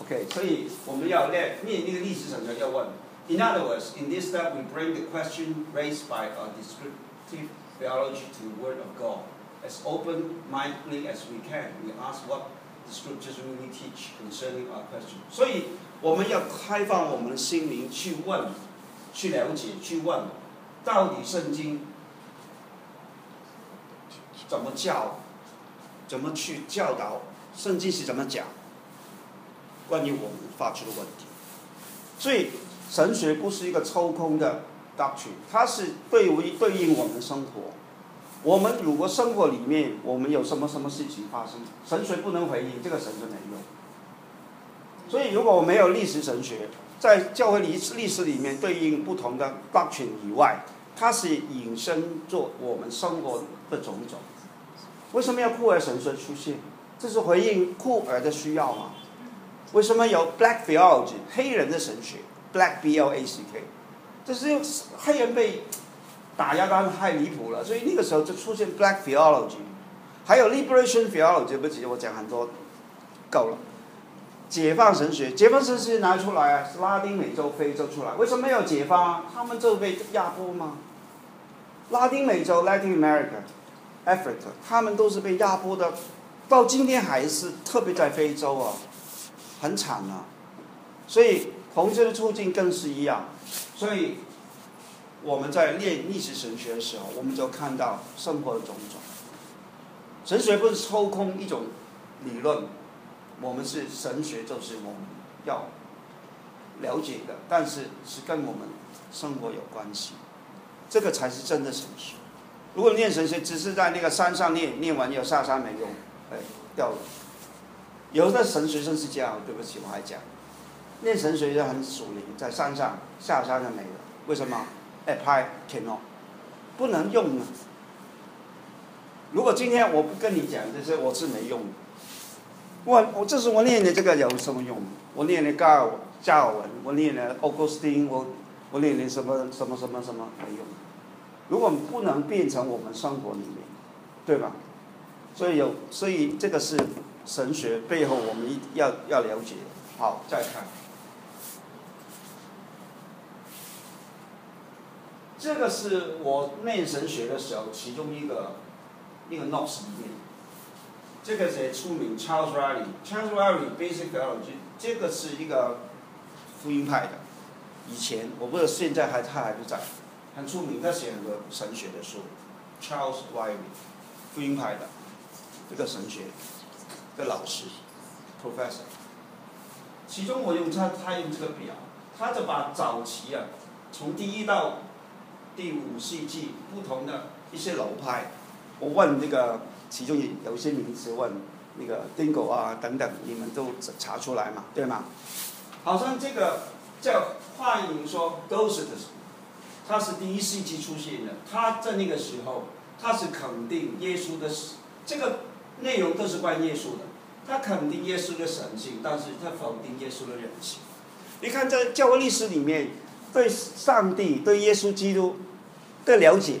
？OK，所以我们要念念那个历史神学要问。In other words, in this step, we bring the question raised by our descriptive theology to the Word of God as open-mindedly as we can. We ask what Scriptures really teach concerning our question. 所以我们要开放我们的心灵去问。去了解，去问，到底圣经怎么教，怎么去教导，圣经是怎么讲，关于我们发出的问题。所以神学不是一个抽空的 doctrine，它是对于对应我们生活。我们如果生活里面我们有什么什么事情发生，神学不能回应，这个神学没用。所以如果我没有历史神学，在教会历历史里面对应不同的 doctrine 以外，它是引申做我们生活的种种。为什么要库尔神学出现？这是回应库尔的需要吗？为什么有 black theology 黑人的神学 black b l a c k？这是黑人被打压到太离谱了，所以那个时候就出现 black theology，还有 liberation theology，不起，我讲很多，够了。解放神学，解放神学拿出来啊，是拉丁美洲、非洲出来，为什么没有解放啊？他们就被压迫吗？拉丁美洲 （Latin America）、Africa，他们都是被压迫的，到今天还是，特别在非洲啊，很惨啊。所以同志的处境更是一样。所以我们在练历史神学的时候，我们就看到生活的种种。神学不是抽空一种理论。我们是神学，就是我们要了解的，但是是跟我们生活有关系，这个才是真的神学。如果念神学只是在那个山上念，念完又下山没用，哎，掉了。有的神学生是这样，对不起，我还讲，念神学就很属灵，在山上下山就没了。为什么？apply cannot，不能用啊。如果今天我不跟你讲这些，我是没用的。我我这是我念的这个有什么用？我念的加尔加尔文，我念的奥古斯丁，我我念的什么什么什么什么没用。如果不能变成我们生活里面，对吧？所以有，所以这个是神学背后我们要要了解。好，再看，这个是我念神学的时候其中一个一个 notes 里面。这个谁出名？Charles Riley，Charles Riley Basic Theology，这个是一个福音派的。以前我不知道现在还他还不在，很出名，他写很多神学的书。Charles Riley，福音派的这个神学的老师，Professor。其中我用他他用这个表，他就把早期啊，从第一到第五世纪不同的一些流派，我问那个。其中有有一些名词问那个 Dingo 啊等等，你们都查出来嘛，对吗？好像这个叫幻影说都是的，他是第一世纪出现的，他在那个时候他是肯定耶稣的，这个内容都是关耶稣的，他肯定耶稣的神性，但是他否定耶稣的人性。你看在教会历史里面，对上帝、对耶稣基督的了解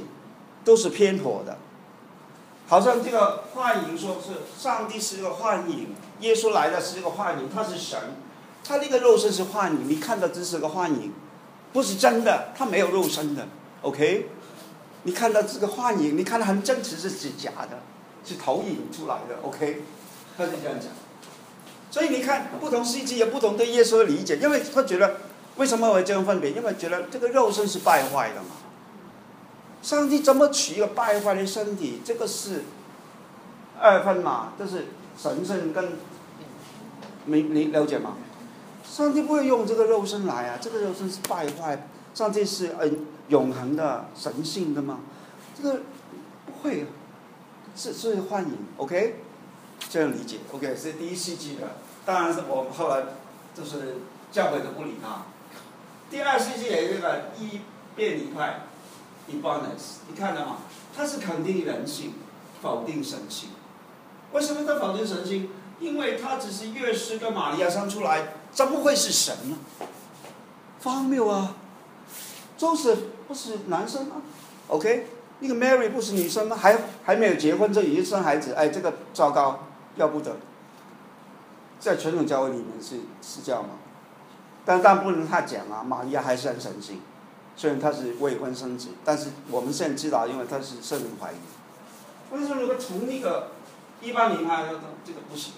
都是偏颇的。好像这个幻影说是上帝是一个幻影，耶稣来的是一个幻影，他是神，他那个肉身是幻影，你看到只是个幻影，不是真的，他没有肉身的，OK？你看到这个幻影，你看到很真实是是假的，是投影出来的，OK？他是这样讲。所以你看，不同世纪有不同对耶稣的理解，因为他觉得为什么会这样分别？因为觉得这个肉身是败坏的嘛。上帝怎么取一个败坏的身体？这个是二分嘛，就是神圣跟你你了解吗？上帝不会用这个肉身来啊，这个肉身是败坏，上帝是嗯永恒的神性的嘛，这个不会，是是幻影，OK，这样理解，OK 是第一世纪的，当然是我们后来就是教会都不理他。第二世界有一个一变理派。Ibonus，你看到吗？他是肯定人性，否定神性。为什么他否定神性？因为他只是约瑟跟玛利亚生出来，怎么会是神呢？荒谬啊！周是不是男生吗？OK，那个 Mary 不是女生吗？还还没有结婚就已经生孩子，哎，这个糟糕，要不得。在传统教会里面是是这样吗？但但不能太讲啊，玛利亚还是很神性。虽然他是未婚生子，但是我们现在知道，因为他是圣人怀疑。为什么如果从那个一八零二这个不行？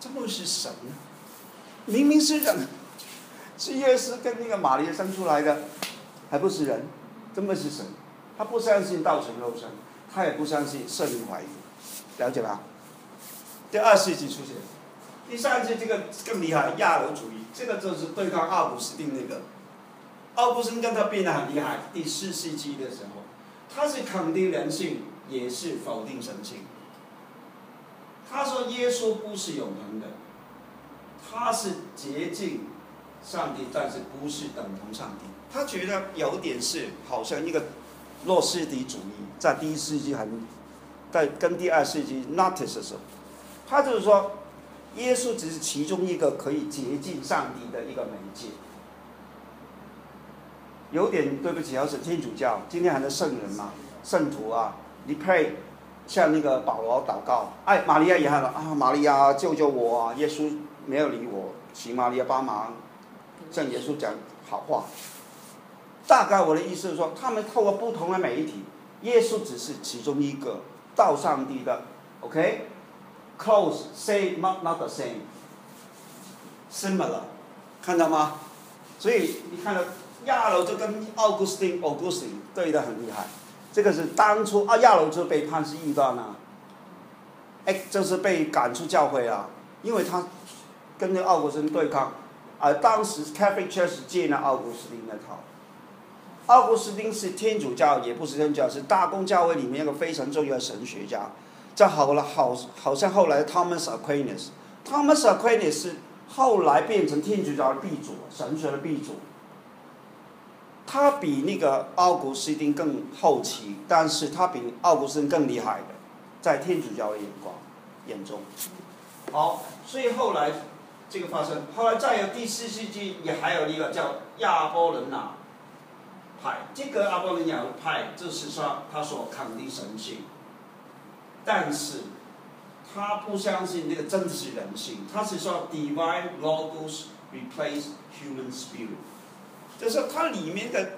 这不是神呢？明明是人，是耶稣跟那个玛利亚生出来的，还不是人？怎么是神？他不相信道成肉身，他也不相信圣人怀疑，了解吧？第二世纪出现，第三次这个更厉害，亚楼主义，这个就是对抗奥古斯丁那个。奥古斯丁跟他变得很厉害。第四世纪的时候，他是肯定人性，也是否定神性。他说耶稣不是永恒的，他是洁净上帝，但是不是等同上帝。他觉得有点是好像一个诺斯底主义，在第一世纪很，在跟第二世纪 notice 的时候，他就是说耶稣只是其中一个可以接近上帝的一个媒介。有点对不起，要是天主教，今天还是圣人嘛，圣徒啊，你配向那个保罗祷告，哎，玛利亚也喊了啊，玛利亚救救我啊！耶稣没有理我，请玛利亚帮忙，向耶稣讲好话。大概我的意思是说，他们透过不同的媒体，耶稣只是其中一个到上帝的，OK Close, say not not the same，similar，看到吗？所以你看到。亚楼就跟奥古斯丁、奥古斯丁对的很厉害，这个是当初啊亚楼就被判是异端啊，哎，就是被赶出教会啊，因为他跟那奥古斯丁对抗，而当时 Catholic Church 借了奥古斯丁那套，奥古斯丁是天主教，也不是天主教，是大公教会里面一个非常重要的神学家，这好了好好像后来 Thomas Aquinas，Thomas Aquinas 是后来变成天主教的鼻祖，神学的鼻祖。他比那个奥古斯丁更后期，但是他比奥古斯丁更厉害的，在天主教的眼光眼中。好，所以后来这个发生，后来再有第四世纪也还有一个叫亚波伦纳派，这个亚波伦纳派就是说他所肯定神性，但是他不相信那个真实人性，他是说 divine logos replace human spirit。就是说它里面的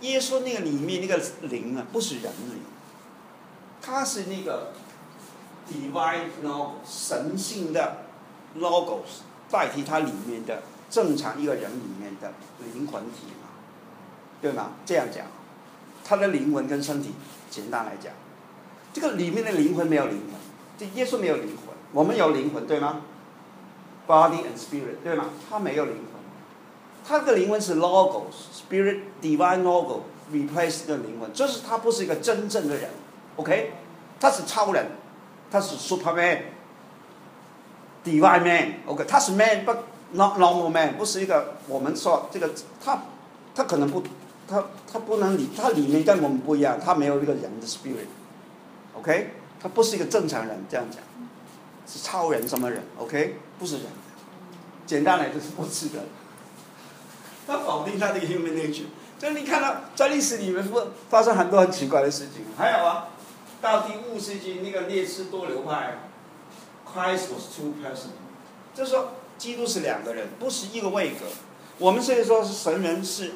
耶稣那个里面那个灵啊，不是人灵，它是那个 divine logos 神性的 logos 代替它里面的正常一个人里面的灵魂体嘛，对吗？这样讲，他的灵魂跟身体，简单来讲，这个里面的灵魂没有灵魂，这耶稣没有灵魂，我们有灵魂对吗？body and spirit 对吗？他没有灵魂。他的灵魂是 logos，spirit divine logo replace 的灵魂，就是他不是一个真正的人，OK？他是超人，他是 superman，divine man，OK？他是 man，不 not normal man，不是一个我们说这个他他可能不他他不能理他里面跟我们不一样，他没有一个人的 spirit OK，、他不是一个正常人，这样讲是超人什么人？OK，不是人，简单来就是不是人。他否定他的 human nature，就是你看到在历史里面不发生很多很奇怪的事情，还有啊，到第五世纪那个列斯多流派，Christ was two person，就是说基督是两个人，不是一个位格。我们虽然说是神人是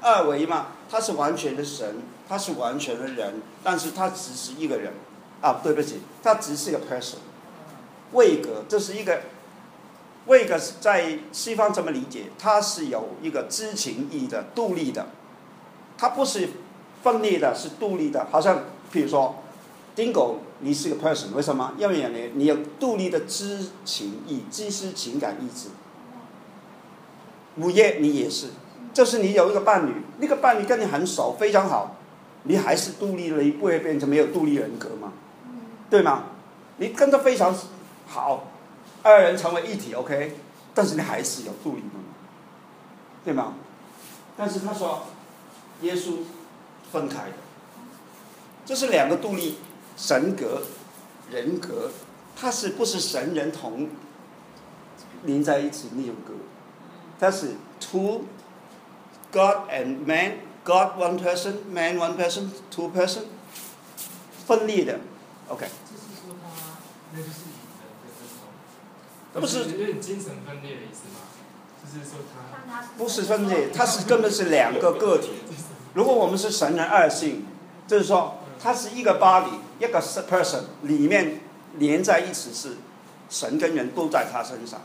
二维嘛，他是完全的神，他是完全的人，但是他只是一个人，啊，对不起，他只是一个 person，位格，这是一个位格是在西方怎么理解？它是有一个知情意的、独立的，它不是分裂的，是独立的。好像譬如说，Dingo，你是个 person，为什么？因为你你有独立的知情意、知识情感意志。午夜你也是，就是你有一个伴侣，那个伴侣跟你很熟，非常好，你还是独立了，不会变成没有独立人格吗？对吗？你跟他非常好，二人成为一体，OK，但是你还是有独立的嘛，对吗？但是他说，耶稣分开的，这是两个独立神格、人格，它是不是神人同连在一起那种格？但是 two God and man, God one person, man one person, two person，分裂的，OK。就是说他那就是以人的这种，不是有点精神分裂的意思吗？就是说他不是分裂，它是根本是两个个体。如果我们是神人二性，就是说它是一个 body，一个 person 里面连在一起是神跟人都在他身上。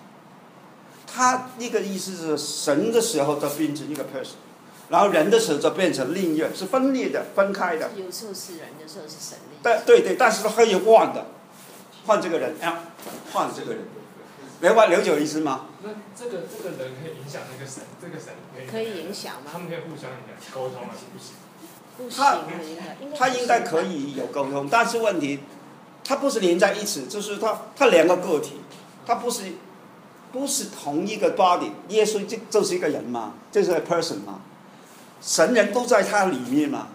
他那个意思是神的时候他变成一个 person，然后人的时候就变成另一个，是分裂的、分开的。有时候是人，有时候是神力。但对对，但是他可以换的，换这个人，啊，换这个人，明白了解我意思吗？那这个这个人可以影响那个神，这个神可以可以影响吗？他们可以互相影响沟通啊，是不行。不他行，应该应该他应该可以有沟通，但是问题，他不是连在一起，就是他他两个个体，他不是不是同一个 body。耶稣就就是一个人嘛，就是 person 嘛，神人都在他里面嘛。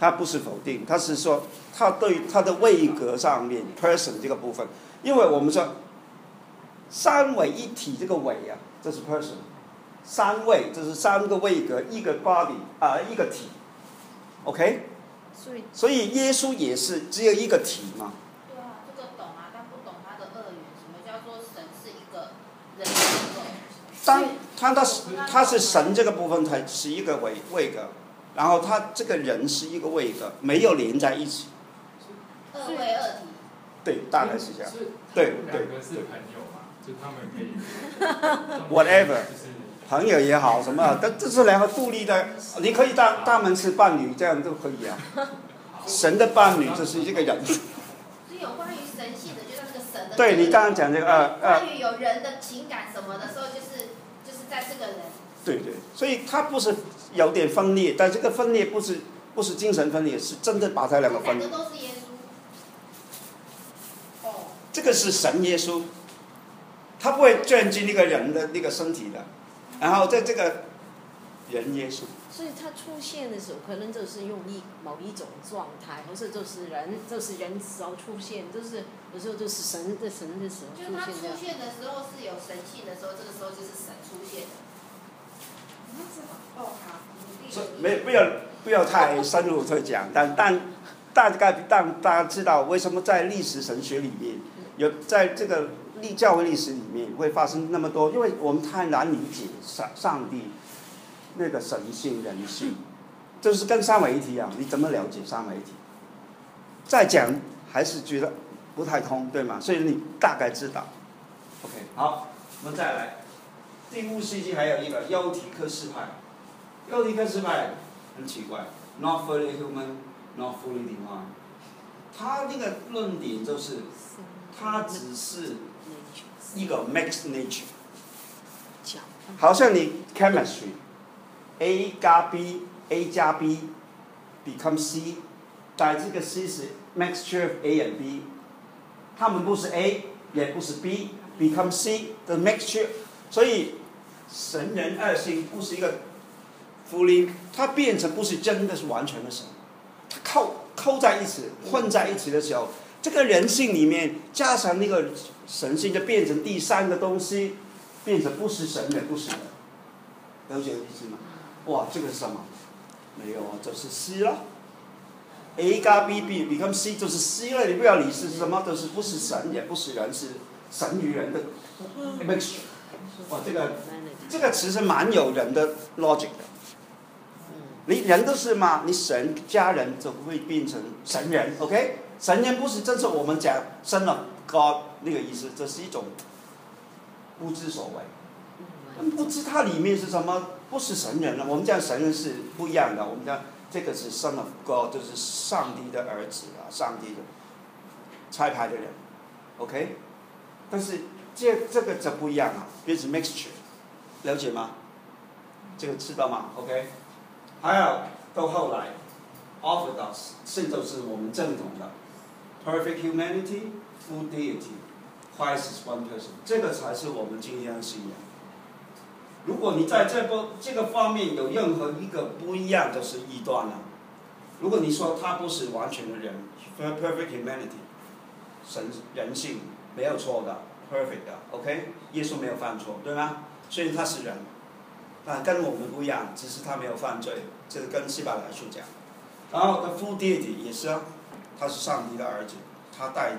他不是否定，他是说他对他的位格上面 person 这个部分，因为我们说三位一体这个位啊，这是 person，三位这是三个位格，一个 body 啊、一个体，OK，所以耶稣也是只有一个体嘛，对啊，这个懂啊，但不懂他的二元，什么叫做神是一个人的一个？当他他是他是神这个部分，它是一个位位格，然后他这个人是一个位格，没有连在一起，二位二体。对，大概是这样。对两个是朋友嘛，就他们可以 Whatever 朋友也好，什么，但这是两个独立的，你可以当当门是伴侣，这样都可以啊。神的伴侣就是一个人，是有关于神性的，就像这个神的。对你刚刚讲这个呃呃，关于有人的情感什么的时候，就是在这个人。对对，所以他不是有点分裂，但这个分裂不是不是精神分裂，是真的把他两个分裂。都是耶稣。哦。这个是神耶稣，他不会占据那个人的那个身体的，然后在这个人耶稣，所以他出现的时候，可能就是用一某一种状态，或者就是人，就是人时候出现，就是有时候就是神的神的时候就他出现。的时候是有神性的时候，这个时候就是神出现的。哦，好，所以没不要不要太深入去讲，但但大概让大家知道为什么在历史神学里面有在这个历教会历史里面会发生那么多，因为我们太难理解上上帝那个神性人性，就是跟三位一体一样，你怎么了解三位一体？再讲还是觉得不太通，对吗？所以你大概知道。OK，好，我们再来。第五世纪还有一个优体克斯派，优体克斯派很奇怪，not fully human, not fully divine。他那个论点就是，他只是一个 mixed nature，好像你 A 加 B，A 加 B become C，但这个 C 是 mixture of A and B。他们不是 A，也不是 B，become C，the mixture，所以神人二性不是一个福音，它变成不是真的是完全的神，它扣扣在一起混在一起的时候，这个人性里面加上那个神性，就变成第三个东西，变成不是神也不是人，了解我意思吗？哇，这个是什么？没有啊，就是 C 了。A 加 B B become C 就是 C 了，你不要理是什么，都是不是神也不是人，是神与人的 mixture。哇，这个这个词是蛮有人的 logic 的。你人都是嘛，你神家人就会变成神人，OK？神人不是正是我们讲生了 God 那个意思，这是一种不知所谓，不知它里面是什么，不是神人了。我们讲神人是不一样的，我们讲这个是 Son of God，就是上帝的儿子啊，上帝的拆派的人，OK？但是这这个就不一样啊，变成 mixture，了解吗？这个知道吗？OK？还有到后来，Orthodox 甚至是我们正统的 Perfect Humanity, Full Deity, Christ is one person，这个才是我们今天的信仰。如果你在这个这个方面有任何一个不一样，就是异端了。如果你说他不是完全的人，Perfect Humanity，神人性没有错的，Perfect 的，OK，耶稣没有犯错，对吗？虽然他是人。但，跟我们不一样，只是他没有犯罪，这是跟希伯来书讲。然后他父爹地也是啊，他是上帝的儿子，他代，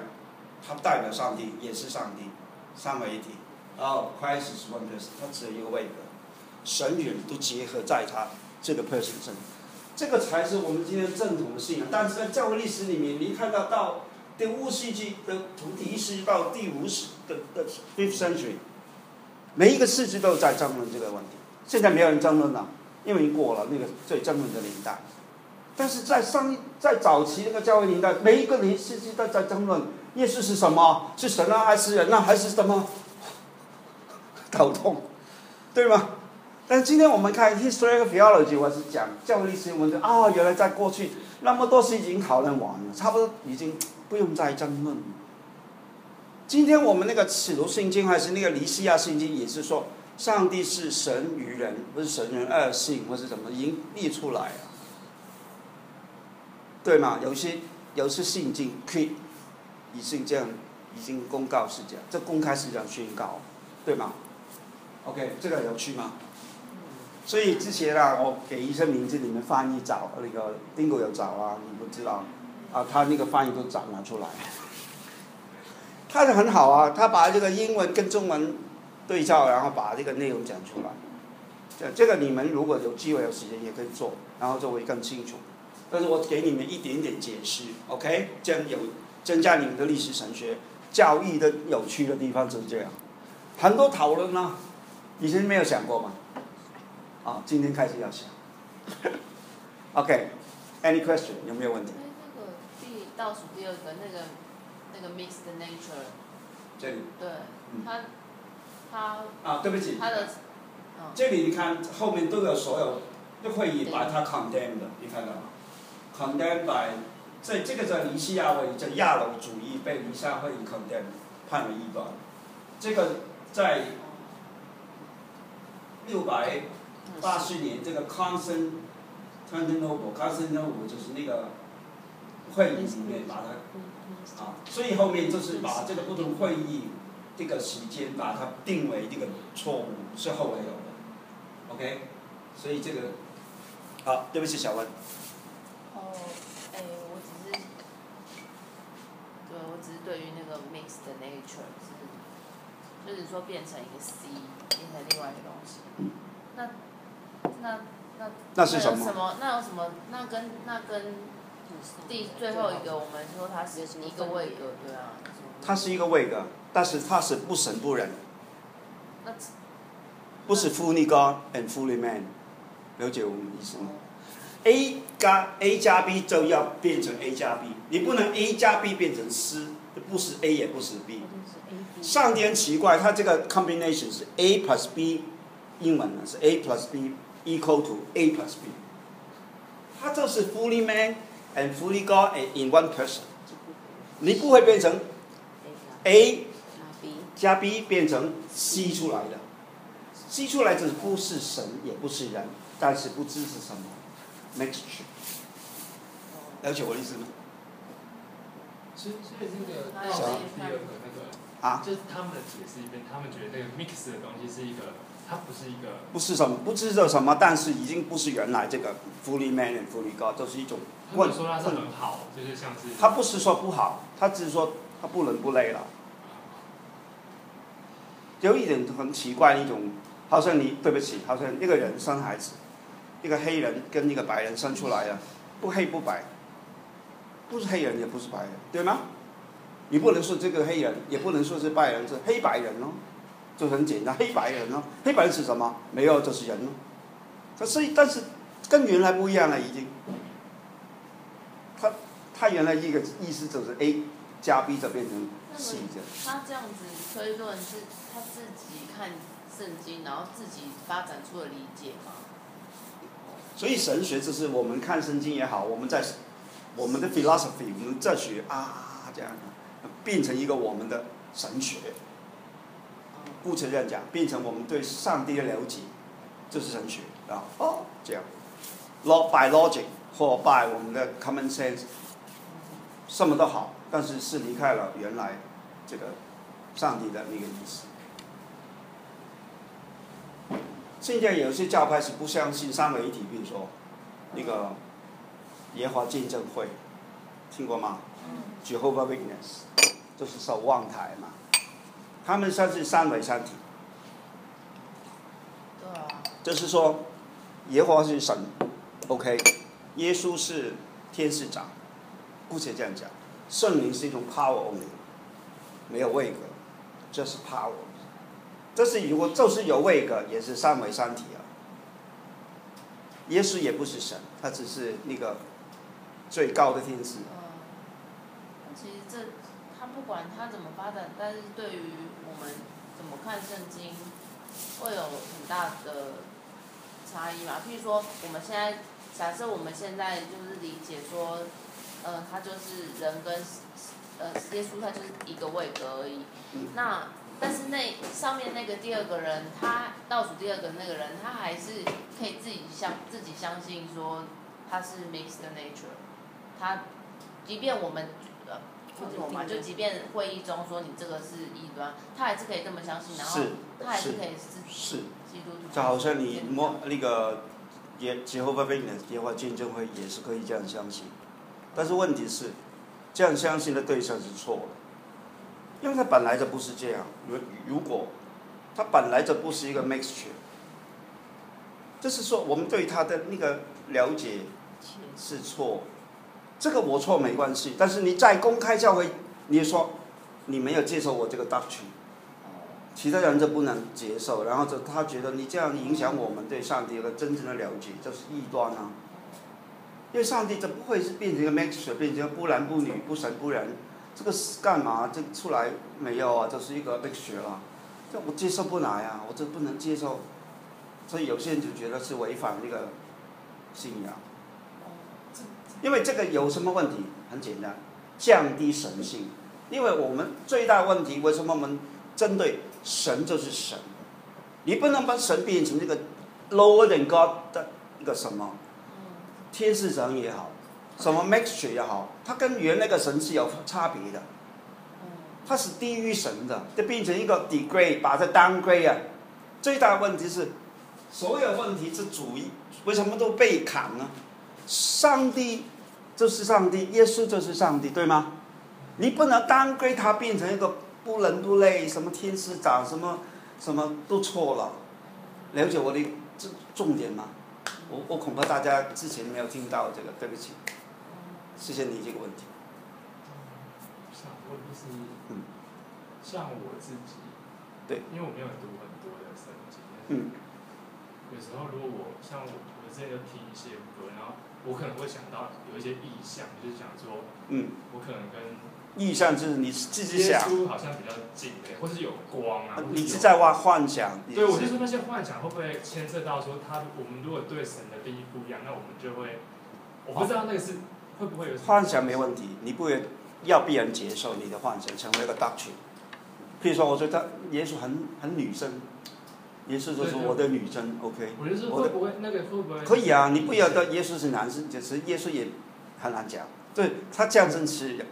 他代表上帝，也是上帝，三位一体。然后 Christ is one person，他只有一个位格，神与人都结合在他这个 person 上，这个才是我们今天正统的信仰。但是在教会历史里面，你看到到第五世纪的从第一世纪到第五世的的 fifth century，每一个世纪都在争论这个问题。现在没有人争论了，因为已经过了那个最争论的年代。但是在上一在早期那个教会年代，每一个年世纪都在争论耶稣是什么，是神啊还是人啊还是什么？头痛，对吗？但是今天我们看 history of theology，我是讲教会历史，我们啊，原来在过去那么多事已经讨论完了，差不多已经不用再争论了。今天我们那个使徒圣经还是那个尼西亚圣经，也是说。上帝是神与人，不是神人二性，或是什么，已经立出来了，对吗？有些有些信经可以已经这样，已经公告是这样，这公开是这样宣告，对吗？OK，这个有趣吗？所以之前啊，我给医生名字，你们翻译找那个丁狗有找啊，你不知道啊，他那个翻译都找拿出来，他是很好啊，他把这个英文跟中文。对照，然后把这个内容讲出来。这这个你们如果有机会有时间也可以做，然后就会更清楚。但是我给你们一点点解释，OK？这样有增加你们的历史神学教育的有趣的地方就是这样。很多讨论呢，以前没有想过吗？啊，今天开始要想。OK，Any question？有没有问题？那个第倒数第二个那个那个 mixed nature。这里。对，他。他啊，对不起，他的，这里你看后面都有所有都可以把它 condemned，你看到吗？condemned by，这这个在尼西亚会，叫亚楼主义被尼西亚会议 condemned，判为异端。这个在六百八十年，这个 Constantinople，Constantinople 就是那个会议里面把它，啊，所以后面就是把这个不同会议。这个时间把它定为这个错误是后来有的，OK，所以这个，好，对不起，小文。哦，哎，我只是，对，我只是对于那个 mixed nature 是，就是说变成一个 C，变成另外一个东西。那，那那那是什么？什么？那有什么？那跟那跟第最后一个，我们说它是一个位格，对啊。它是一个位格。但是它是不神不人，不是 fully God and fully man，了解我们意思吗？A 加 A 加 B 就要变成 A 加 B，你不能 A 加 B 变成 C，不是 A 也不是 B。上天奇怪，它这个 combination 是 A plus B，英文呢是 A plus B equal to A plus B，它就是 fully man and fully God and in one person，你不会变成。A 加 B，加 B 变成 C 出来的，C 出来就是不是神也不是人，但是不知是什么 mixture，了解我的意思吗？所以所以这个那到小第二个啊，就是他们的解释一遍，他们觉得那个 mix 的东西是一个，它不是一个，不是什么不知道什么，但是已经不是原来这个 fully man and fully God，都是一种他们说它是很好，就是像是他不是说不好，他只是说他不伦不类了。有一点很奇怪的一种，好像你对不起，好像一个人生孩子，一个黑人跟一个白人生出来了，不黑不白，不是黑人也不是白人，对吗？你不能说这个黑人，也不能说是白人，是黑白人哦，就很简单，黑白人哦，黑白人是什么？没有，就是人哦。可是但是跟原来不一样了，已经。他他原来一个意思就是 A 加 B 就变成 C 么这样。他这样子推论是他自己看圣经，然后自己发展出了理解吗？所以神学就是我们看圣经也好，我们在我们的 philosophy，我们哲学啊这样的，变成一个我们的神学，姑且这样讲，变成我们对上帝的了解，这是神学啊。哦，这样，log by logic 或 by 我们的 common sense，什么都好，但是是离开了原来这个上帝的那个意思。现在有些教派是不相信三位一体，比如说那个耶华见证会，听过吗嗯。？Jehovah Witness，就是守望台嘛。他们算是三维三体，对啊，就是说耶和华是神，OK，耶稣是天使长，姑且这样讲，圣灵是一种 power only，没有位格，这是 power。这是如果就是有位格，也是三维三体啊。耶稣也不是神，他只是那个最高的天使。其实这他不管他怎么发展，但是对于我们怎么看圣经，会有很大的差异嘛。譬如说，我们现在假设我们现在就是理解说，呃，他就是人跟呃耶稣，他就是一个位格而已。嗯那但是那上面那个第二个人，他倒数第二个那个人，他还是可以自己相自己相信说他是 mixed nature，他即便我们我嘛，就即便会议中说你这个是异端，他还是可以这么相信，然后是他还是是可以是是，基督徒。就好像你摸那个耶耶和华 Witness 耶和见证会也是可以这样相信，但是问题是，这样相信的对象是错的，因为他本来就不是这样。如如果他本来就不是一个 mixture，就是说我们对他的那个了解是错，这个我错没关系，但是你在公开教会，你说你没有接受我这个 doctrine。其他人就不能接受，然后就他觉得你这样影响我们对上帝的真正的了解，这是异端啊。因为上帝这不会是变成一个 mixture，变成一个不男不女、不神不人，这个是干嘛？这出来没有啊？这是一个 mixture 啦，这我接受不来啊，我这不能接受。所以有些人就觉得是违反那个信仰，因为这个有什么问题？很简单，降低神性。因为我们最大问题，为什么我们针对神就是神，你不能把神变成这个 lower than God 的一个什么天使神也好，什么 mixture 也好，它跟原来的神是有差别的，它是低于神的，就变成一个 degrade，把它 downgrade 啊。最大问题是，所有问题是主义，为什么都被砍呢？上帝就是上帝，耶稣就是上帝，对吗？你不能 downgrade 它变成一个不伦不类，什么天使长，什么什么都错了。了解我的这重点吗？我我恐怕大家之前没有听到这个，对不起，谢谢你这个问题。想问就是，嗯像我自己，对，因为我没有读很多的圣经，嗯，有时候如果我像我，我之前就听一些歌，然后我可能会想到有一些意象，就是想说，嗯，我可能跟意象就是你自己耶想，稣好像比较近的，或是有光啊，你是在幻幻想。你对，我是就说那些幻想会不会牵涉到说他，我们如果对神的定义不一样，那我们就会，我不知道那个是会不会有幻想没问题，你不会要别人接受你的幻想成为一个 doctrine。譬如说，我觉得耶稣很很女生，耶稣就是我的女生，OK。我的会不会那个会不会？可以啊，你不要到耶稣是男生，只是耶稣也很难讲。对他降生是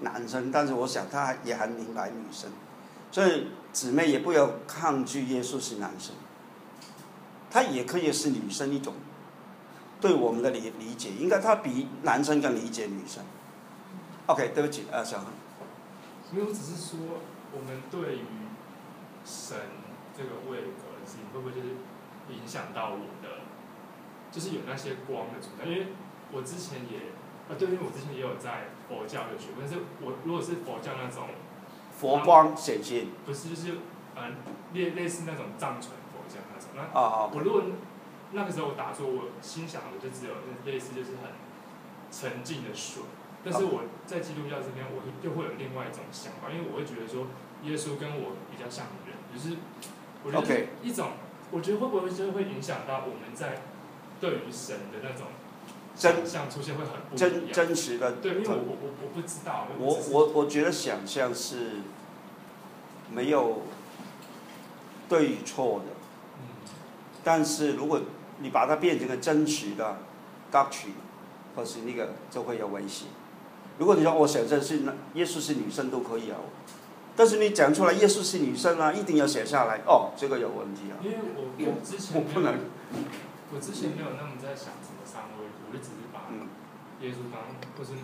男生，但是我想他也很明白女生，所以姊妹也不要抗拒耶稣是男生，他也可以是女生一种。对我们的理理解，应该他比男生更理解女生。OK，对不起，呃，小恒。因为我只是说，我们对于神会不会就是影响到我的，就是有那些光的存在？因为我之前也，啊，对，因为我之前也有在佛教的学过，但是我如果是佛教那种，佛光显现。不是就是嗯类类似那种藏传佛教那种，那啊啊。我如果那个时候我打坐，我心想的就只有类似就是很沉静的水。但是我在基督教这边，我就会有另外一种想法，因为我会觉得说，耶稣跟我比较像人，就是我觉得一种，我觉得会不会就会影响到我们在对于神的那种想象出现会很不真真实的。对，因为我我我我不知道。我我我觉得想象是没有对与错的，但是如果你把它变成个真实的 doctrine，或是那个就会有危险。如果你说我想象是耶稣是女生都可以啊，但是你讲出来耶稣是女生啊，一定要写下来哦，这个有问题啊。因为我我之前我不能，我之前没有那么在想什么三位，我就只是把耶稣当或是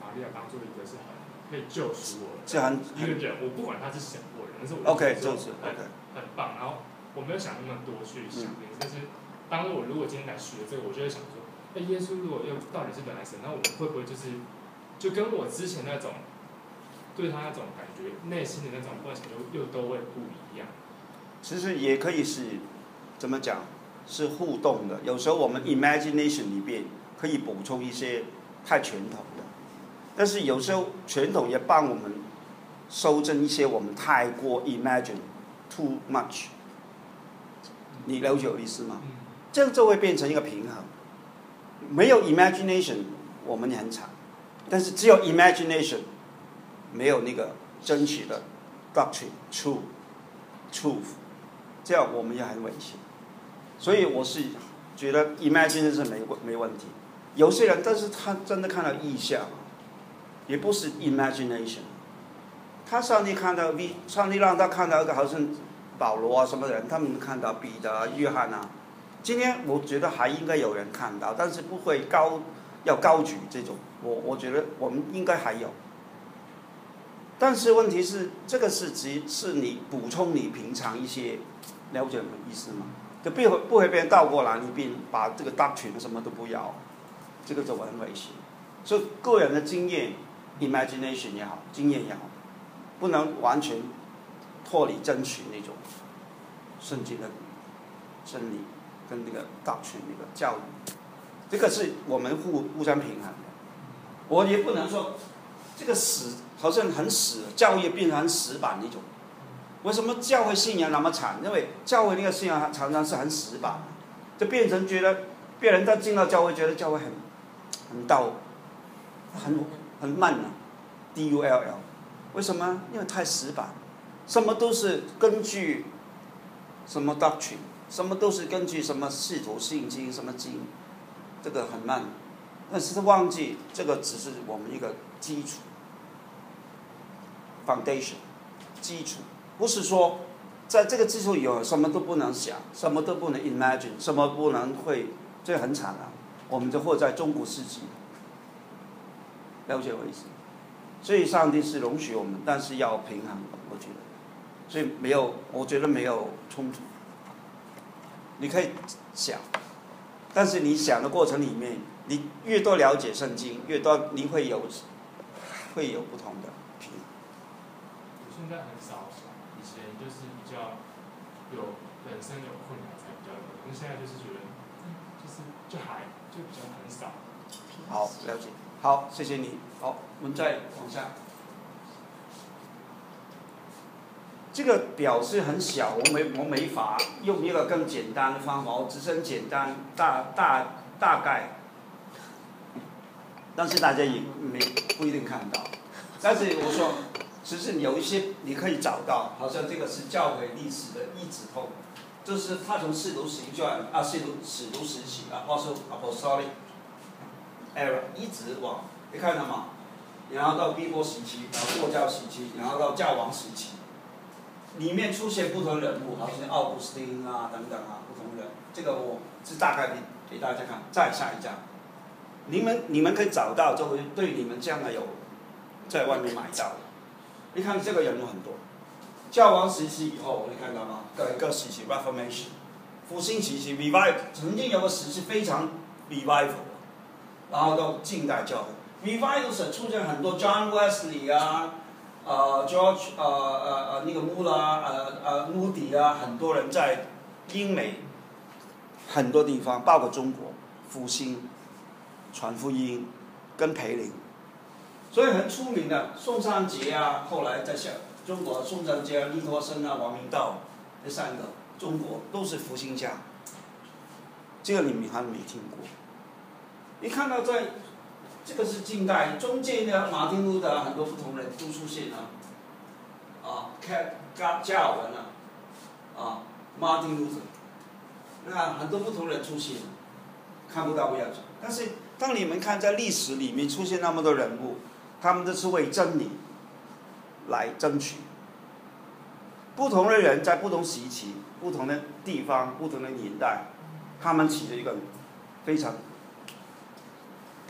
玛利亚当做一个是很可以救赎我的一个人，我不管他是谁，我人，但是我 OK 就是很很棒。然后我没有想那么多去想，但是当我如果今天来学这个，我就会想说，哎，耶稣如果又到底是本来神，那我会不会就是？就跟我之前那种对他那种感觉，内心的那种幻想，又又都会不一样。其实也可以是怎么讲，是互动的。有时候我们 imagination 里边可以补充一些太传统的，但是有时候传统也帮我们修正一些我们太过 imagine too much。你了解我意思吗？这样就会变成一个平衡。没有 imagination，我们也很惨。但是只有 imagination，没有那个真实的 doctrine true truth，这样我们也很危险。所以我是觉得 imagination 没问没问题。有些人，但是他真的看到意象，也不是 imagination。他上帝看到 V，上帝让他看到一个好像保罗啊什么人，他们看到彼得、约翰啊。今天我觉得还应该有人看到，但是不会高要高举这种。我我觉得我们应该还有，但是问题是，这个是只是你补充你平常一些了解的意思吗？就不会不会被人倒过来，你并把这个大群什么都不要，这个就很危险。所以个人的经验，imagination 也好，经验也好，不能完全脱离争取那种圣经的真理跟那个大群那个教育，这个是我们互互相平衡的。我也不能说，这个死好像很死，教育变成很死板那种。为什么教会信仰那么惨？因为教会那个信仰常常是很死板，就变成觉得别人在进到教会，觉得教会很很道，很很慢啊，D U L L。为什么？因为太死板，什么都是根据什么 doctrine，什么都是根据什么系统信经什么经，这个很慢。但是忘记，这个只是我们一个基础，foundation，基础，不是说在这个基础有什么都不能想，什么都不能 imagine，什么不能会，这很惨啊！我们就活在中古世纪，了解我意思？所以上帝是容许我们，但是要平衡，我觉得，所以没有，我觉得没有冲突。你可以想，但是你想的过程里面。你越多了解圣经，越多你会有，会有不同的应该很少，以前就是比较有本身有困难才比较多，那现在就是觉得，就是就还就比较很少。好，了解。好，谢谢你。好，我们再往下。这个表是很小，我没我没法用一个更简单的方法，我只是很简单，大大大概。但是大家也没不一定看到，但是我说，其实有一些你可以找到，好像这个是教会历史的一指通，就是他从使徒行传啊，使徒使徒时期啊，或是 apostolic era 一直往，你看到吗？然后到帝国时期，然后过教时期，然后到教王时期，里面出现不同人物，好像奥古斯丁啊等等啊，不同人，这个我是大概给给大家看。再下一张，你们你们可以找到，就会对你们将来有在外面买到的。你看这个人物很多，教王时期以后，你看到吗？各一个时期 Reformation，复兴时期 Revival，曾经有个时期非常 Revival，然后到近代教会。Revival 时出现很多 John Wesley 啊，呃 George 呃呃呃那个穆拉呃呃穆迪啊，很多人在英美很多地方，包括中国复兴、传福音跟培灵，所以很出名的宋尚节啊，后来在下中国宋尚节、利托生啊、王明道这三个，中国都是复兴家，这个你们还没听过。你看到在这个是近代中间的马丁路德，很多不同人都出现了，啊，开加加尔文啊，啊，马丁路德，那很多不同人出现，看不到不要紧。但是当你们看在历史里面出现那么多人物，他们都是为真理来争取。不同的人在不同时期、不同的地方、不同的年代，他们起着一个非常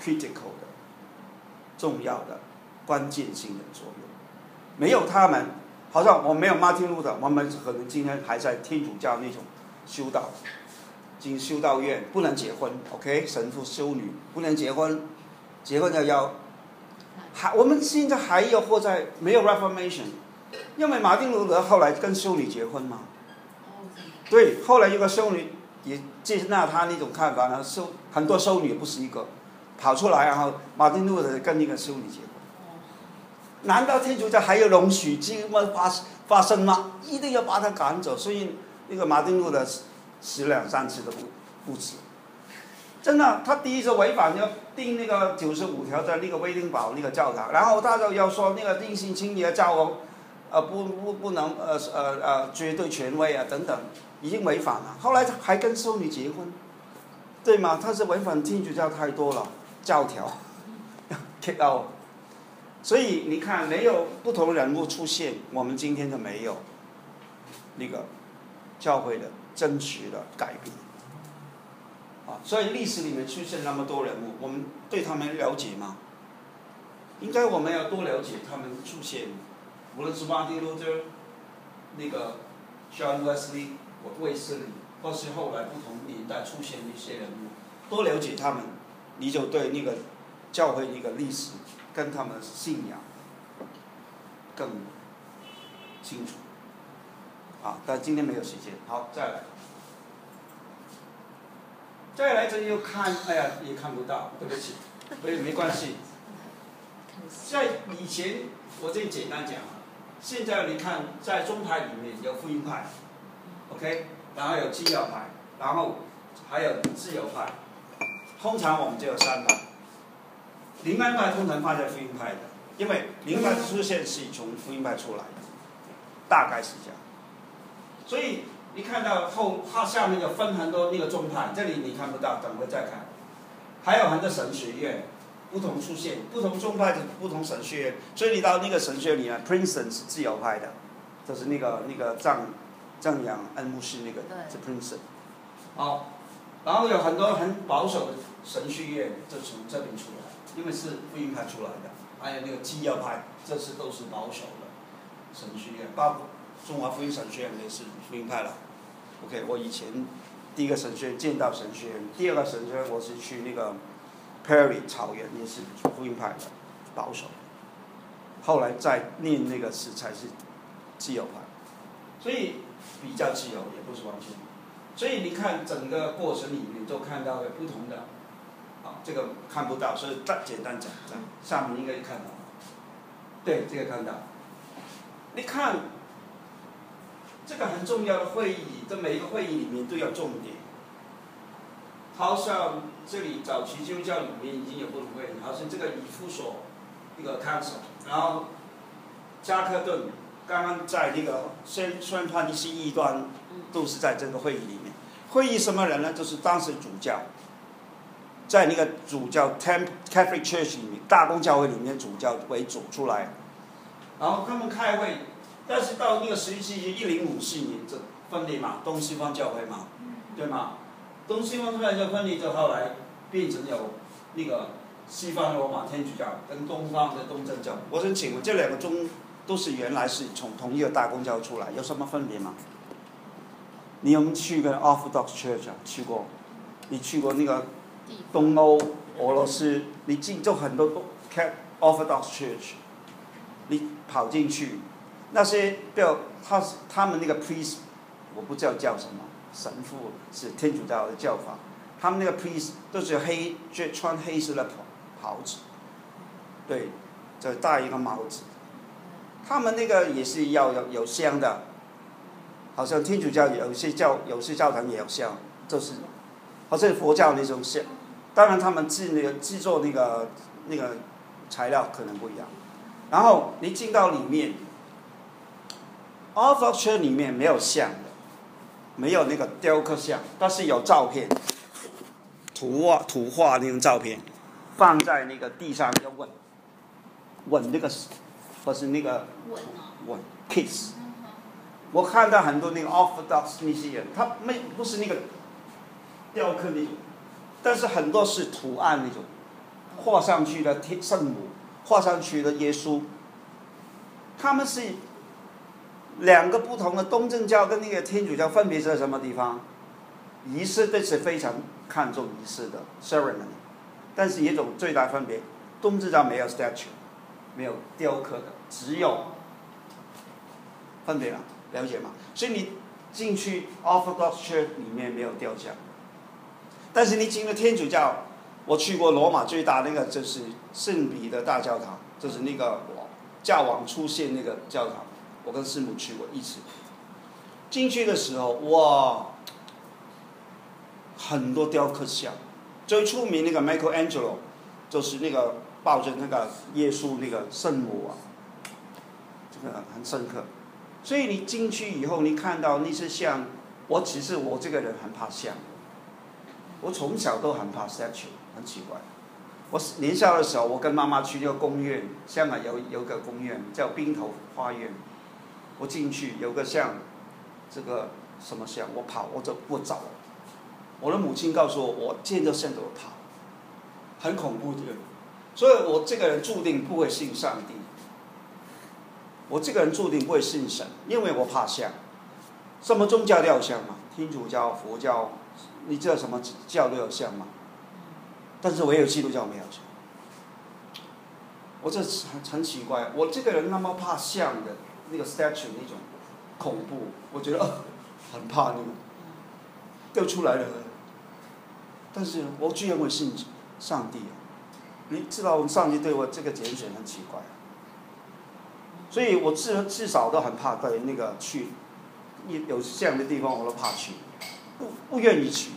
critical 的。重要的、关键性的作用，没有他们，好像我没有马丁路德，我们可能今天还在天主教那种修道，进修道院不能结婚，OK，神父、修女不能结婚，结婚要要，还我们现在还有活在没有 Reformation，因为马丁路德后来跟修女结婚嘛，对，后来一个修女也接纳他那种看法呢，修很多修女不是一个。跑出来，然后马丁路德跟那个修女结婚。难道天主教还有容许这么发发生吗？一定要把他赶走。所以那个马丁路德死两三次都不不止。真的，他第一次违反要定那个九十五条的那个威丁堡那个教堂，然后他就要说那个定性清洁教皇，呃不不不能呃呃呃绝对权威啊等等，已经违反了。后来还跟修女结婚，对吗？他是违反天主教太多了。教条，kick out，所以你看，没有不同人物出现，我们今天就没有那个教会的真实的改变。所以历史里面出现那么多人物，我们对他们了解吗？应该我们要多了解他们出现，无论是马丁路德、那个 John Wesley 或卫斯理，或是后来不同年代出现的一些人物，多了解他们。你就对那个教会那个历史跟他们信仰更清楚啊！但今天没有时间，好，再来，再来这里又看，哎呀，也看不到，对不起，所以没关系。在以前我这简单讲，现在你看在中派里面有福音派，OK，然后有基要派，然后还有自由派。通常我们就有三派，灵恩派通常放在福音派的，因为灵恩派出现是从福音派出来的，大概是这样。所以你看到后它下面有分很多那个宗派，这里你看不到，等会再看。还有很多神学院，不同出现，不同宗派的不同神学院。所以你到那个神学里面，Princeton 是自由派的，就是那个那个藏藏养恩牧师那个是 Princeton。好，然后有很多很保守的。神学院就从这边出来，因为是福音派出来的，还有那个基要派，这次都是保守的神学院，包括中华福音神学院也是福音派了。OK，我以前第一个神学院见到神学院，第二个神学院我是去那个 Perry 草原，也是福音派的，保守。后来再念那个是才是自由派，所以比较自由也不是完全。所以你看整个过程里面都看到了不同的。啊这个看不到，所以再简单讲，这样下面应该看到。对，这个看到。你看，这个很重要的会议，在每一个会议里面都有重点。好像这里早期基督教里面已经有不同会议，好像这个以夫所一个 council，然后加克顿刚刚在那个宣宣判一些异端，都是在这个会议里面。会议什么人呢？就是当时主教，在那个主教 Temp Catholic Church 里面，大公教会里面主教为主出来，然后他们开会，但是到那个十一世纪一零五四年这分裂嘛，东西方教会嘛，对吗？东西方教会就分裂，就后来变成有那个西方罗马天主教跟东方的东正教。我想请问，这两个宗都是原来是从同一个大公教出来，有什么分别吗？你有没有去过 Orthodox Church 啊？去过？你去过那个东欧、俄罗斯？你进就很多 Orthodox Church，你跑进去，那些叫他他们那个 priest，我不知道叫什么，神父是天主教的叫法，他们那个 priest 都是黑，就穿黑色的袍袍子，对，就戴一个帽子。他们那个也是要有有香的，好像天主教有些教有些教堂也有香，就是，好像佛教那种香，当然他们制那个制作那个那个材料可能不一样。然后你进到里面 f c h 里面没有像的，没有那个雕刻像，但是有照片，图画图画那种照片，放在那个地上要吻，吻那个，或是那个稳啊，吻 kiss。我看到很多那个 Orthodox 那些人，他没不是那个雕刻那种，但是很多是图案那种，画上去的天圣母，画上去的耶稣，他们是两个不同的东正教跟那个天主教分别在什么地方？仪式都是非常看重仪式的 ceremony，但是有一种最大分别，东正教没有 statue，没有雕刻的，只有分别了，了解吗？所以你进去 Orthodox Church 里面没有雕像，但是你进了天主教，我去过罗马最大那个就是圣彼得大教堂，就是那个教王出现那个教堂，我跟师母去过一次。进去的时候，哇，很多雕刻像，最出名那个 Michelangelo，就是那个抱着那个耶稣那个圣母啊，这个很深刻。所以你进去以后，你看到那些像，我其实我这个人很怕像，我从小都很怕 statue，很奇怪。我年少的时候，我跟妈妈去那个公园，香港有有个公园叫冰头花园，我进去有个像，这个什么像，我跑我就不走。我的母亲告诉我，我见到像就跑，很恐怖的。所以我这个人注定不会信上帝。我这个人注定不会信神，因为我怕像。什么宗教都有像嘛？天主教、佛教，你知道什么教都有像吗？但是唯有基督教没有像。我这很很奇怪，我这个人那么怕像的那个 statue 那种恐怖，我觉得、呃、很怕那个，都出来了。但是我居然会信上帝，你知道我们上帝对我这个拣选很奇怪。所以我至至少都很怕对那个去，有有这样的地方我都怕去，不不愿意去。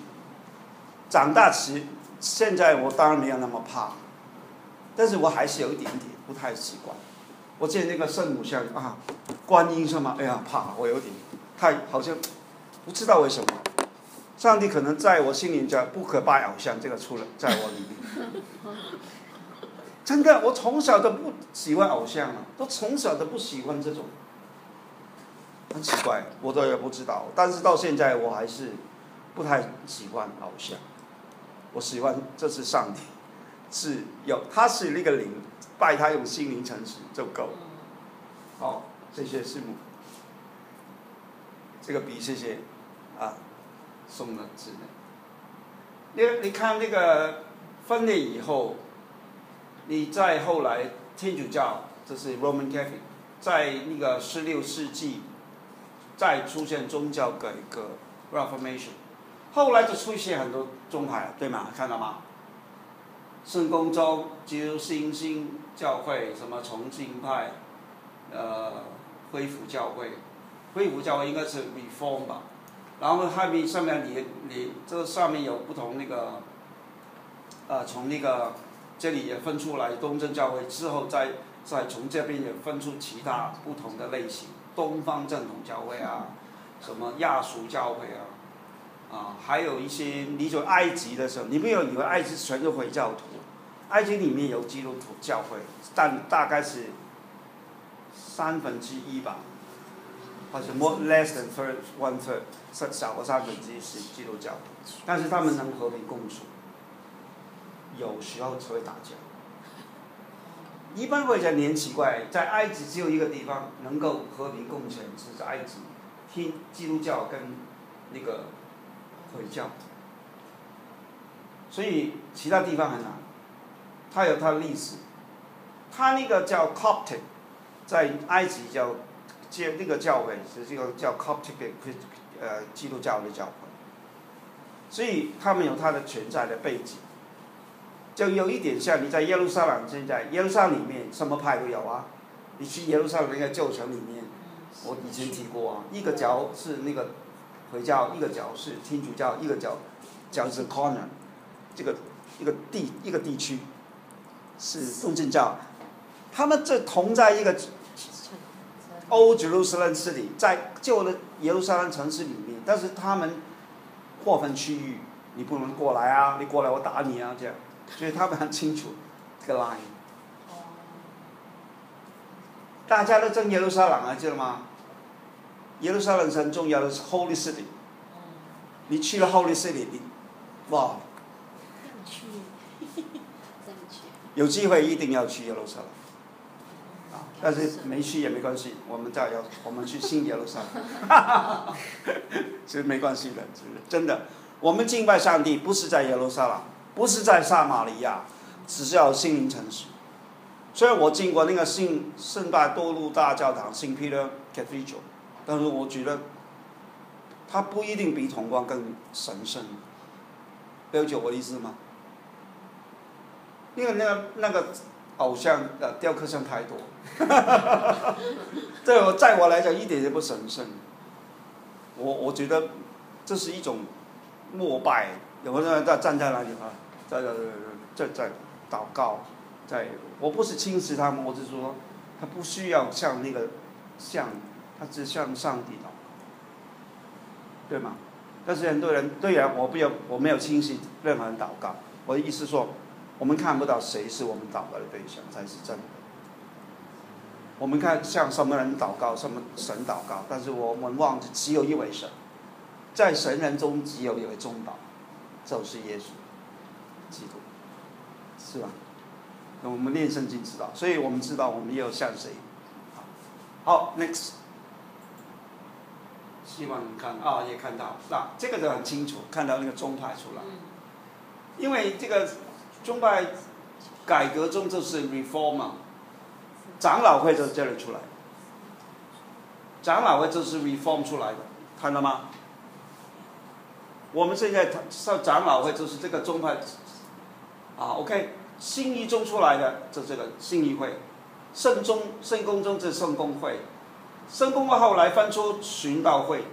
长大时，现在我当然没有那么怕，但是我还是有一点点不太习惯。我见那个圣母像啊，观音是吗？哎呀，怕，我有点太好像不知道为什么。上帝可能在我心里叫不可拜偶像，这个出了在我里面。真的，我从小都不喜欢偶像啊，都从小都不喜欢这种，很奇怪，我都也不知道。但是到现在我还是不太喜欢偶像，我喜欢这是上帝，是有他是那个灵，拜他用心灵诚实就够了。好，谢谢师母，这个笔谢谢啊，送了纸。你你看那个分裂以后。你再后来，天主教这是 Roman Catholic，在那个十六世纪，再出现宗教改革 Reformation，后来就出现很多宗派，对吗？看到吗？圣公宗、救新兴教会、什么重庆派，呃，恢复教会，恢复教会应该是 Reform 吧？然后后面上面你你这上面有不同那个，呃，从那个。这里也分出来东正教会之后再再从这边也分出其他不同的类型，东方正统教会啊，什么亚述教会啊，啊，还有一些你就埃及的时候，你不要以为埃及全是回教徒，埃及里面有基督徒教会，但大概是三分之一吧，或者 more less than third one third，少少过三分之一是基督教，但是他们能和平共处，有时候才会打架。一般会讲你很奇怪，在埃及只有一个地方能够和平共存，是在埃及，听基督教跟那个回教，所以其他地方很难。它有它的历史，它那个叫 Coptic，在埃及叫接那个教会是这个叫 Coptic 呃基督教的教会，所以他们有它的存在的背景。就有一点像你在耶路撒冷，现在耶路撒冷里面什么派都有啊。你去耶路撒冷那个旧城里面，我以前提过啊，一个角是那个回教，一个角是天主教，一个角角是 corner，这个一个地一个地区是东正教，他们这同在一个 Old Jerusalem City，在旧的耶路撒冷城市里面，但是他们划分区域，你不能过来啊，你过来我打你啊这样。所以他们很清楚这个 line。大家都争耶路撒冷啊，记得吗？耶路撒冷是很重要的是 Holy City。你去了 Holy City，你哇，有机会一定要去耶路撒冷。啊，但是没去也没关系，我们再要 我们去新耶路撒冷，其实没关系的，真的。我们敬拜上帝不是在耶路撒冷。不是在撒玛利亚，只是要心灵诚实。虽然我经过那个圣圣拜多路大教堂 （Saint Peter Cathedral），但是我觉得它不一定比同光更神圣。了解我的意思吗？因为那个那个偶像的雕刻像太多，对我在我来讲一点也不神圣。我我觉得这是一种膜拜，有的人在站在那里啊。在在在在祷告，在我不是轻视他们，我是说，他不需要向那个像，他只向上帝祷告，对吗？但是很多人对呀，我不要，我没有轻视任何人祷告。我的意思说，我们看不到谁是我们祷告的对象才是真的。我们看向什么人祷告，什么神祷告，但是我们忘记只有一位神，在神人中只有一位中保，就是耶稣。基督，是吧？那我们练圣经知道，所以我们知道我们要向谁。好，next，希望你看啊，也看到，那这个就很清楚，看到那个宗派出来。因为这个宗派改革中就是 reform 嘛，长老会就是这里出来，长老会就是 reform 出来的，看到吗？我们现在上长老会就是这个宗派。啊，OK，新一中出来的就这个信义会，圣宗圣公中这圣公会，圣公会后来分出寻道会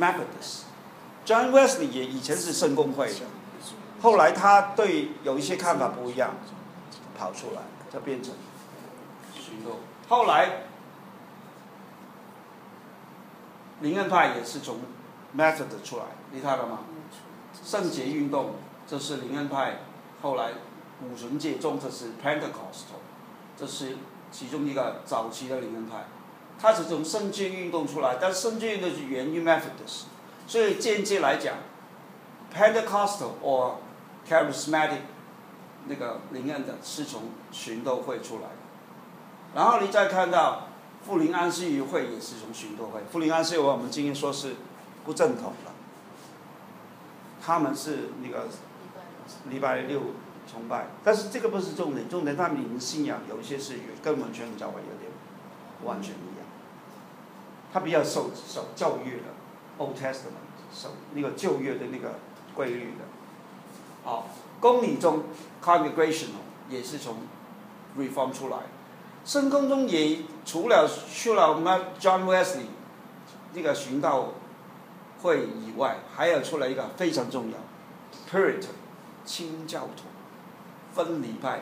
，Methodist，John Wesley 也以前是圣公会的，后来他对有一些看法不一样，跑出来就变成寻道，后来灵恩派也是从 Method 出来，你看了吗？圣洁运动。这是灵恩派，后来五旬节中这是 Pentecostal，这是其中一个早期的灵恩派，它是从圣洁运动出来，但圣洁运动是源于 Methodist，所以间接来讲，Pentecostal or Charismatic 那个灵恩的是从寻道会出来的，然后你再看到富林安息日会也是从寻道会，富林安息日会我们今天说是不正统的，他们是那个。礼拜六崇拜，但是这个不是重点，重点他们的信仰有一些是跟我们全教会有点完全一样，他比较受受教育的，Old Testament 受那个旧约的那个规律的。好，公理中 Congregational 也是从 Reform 出来，圣公中也除了去了我们 John Wesley 那个寻道会以外，还有出来一个非常重要，Puritan。清教徒，分离派。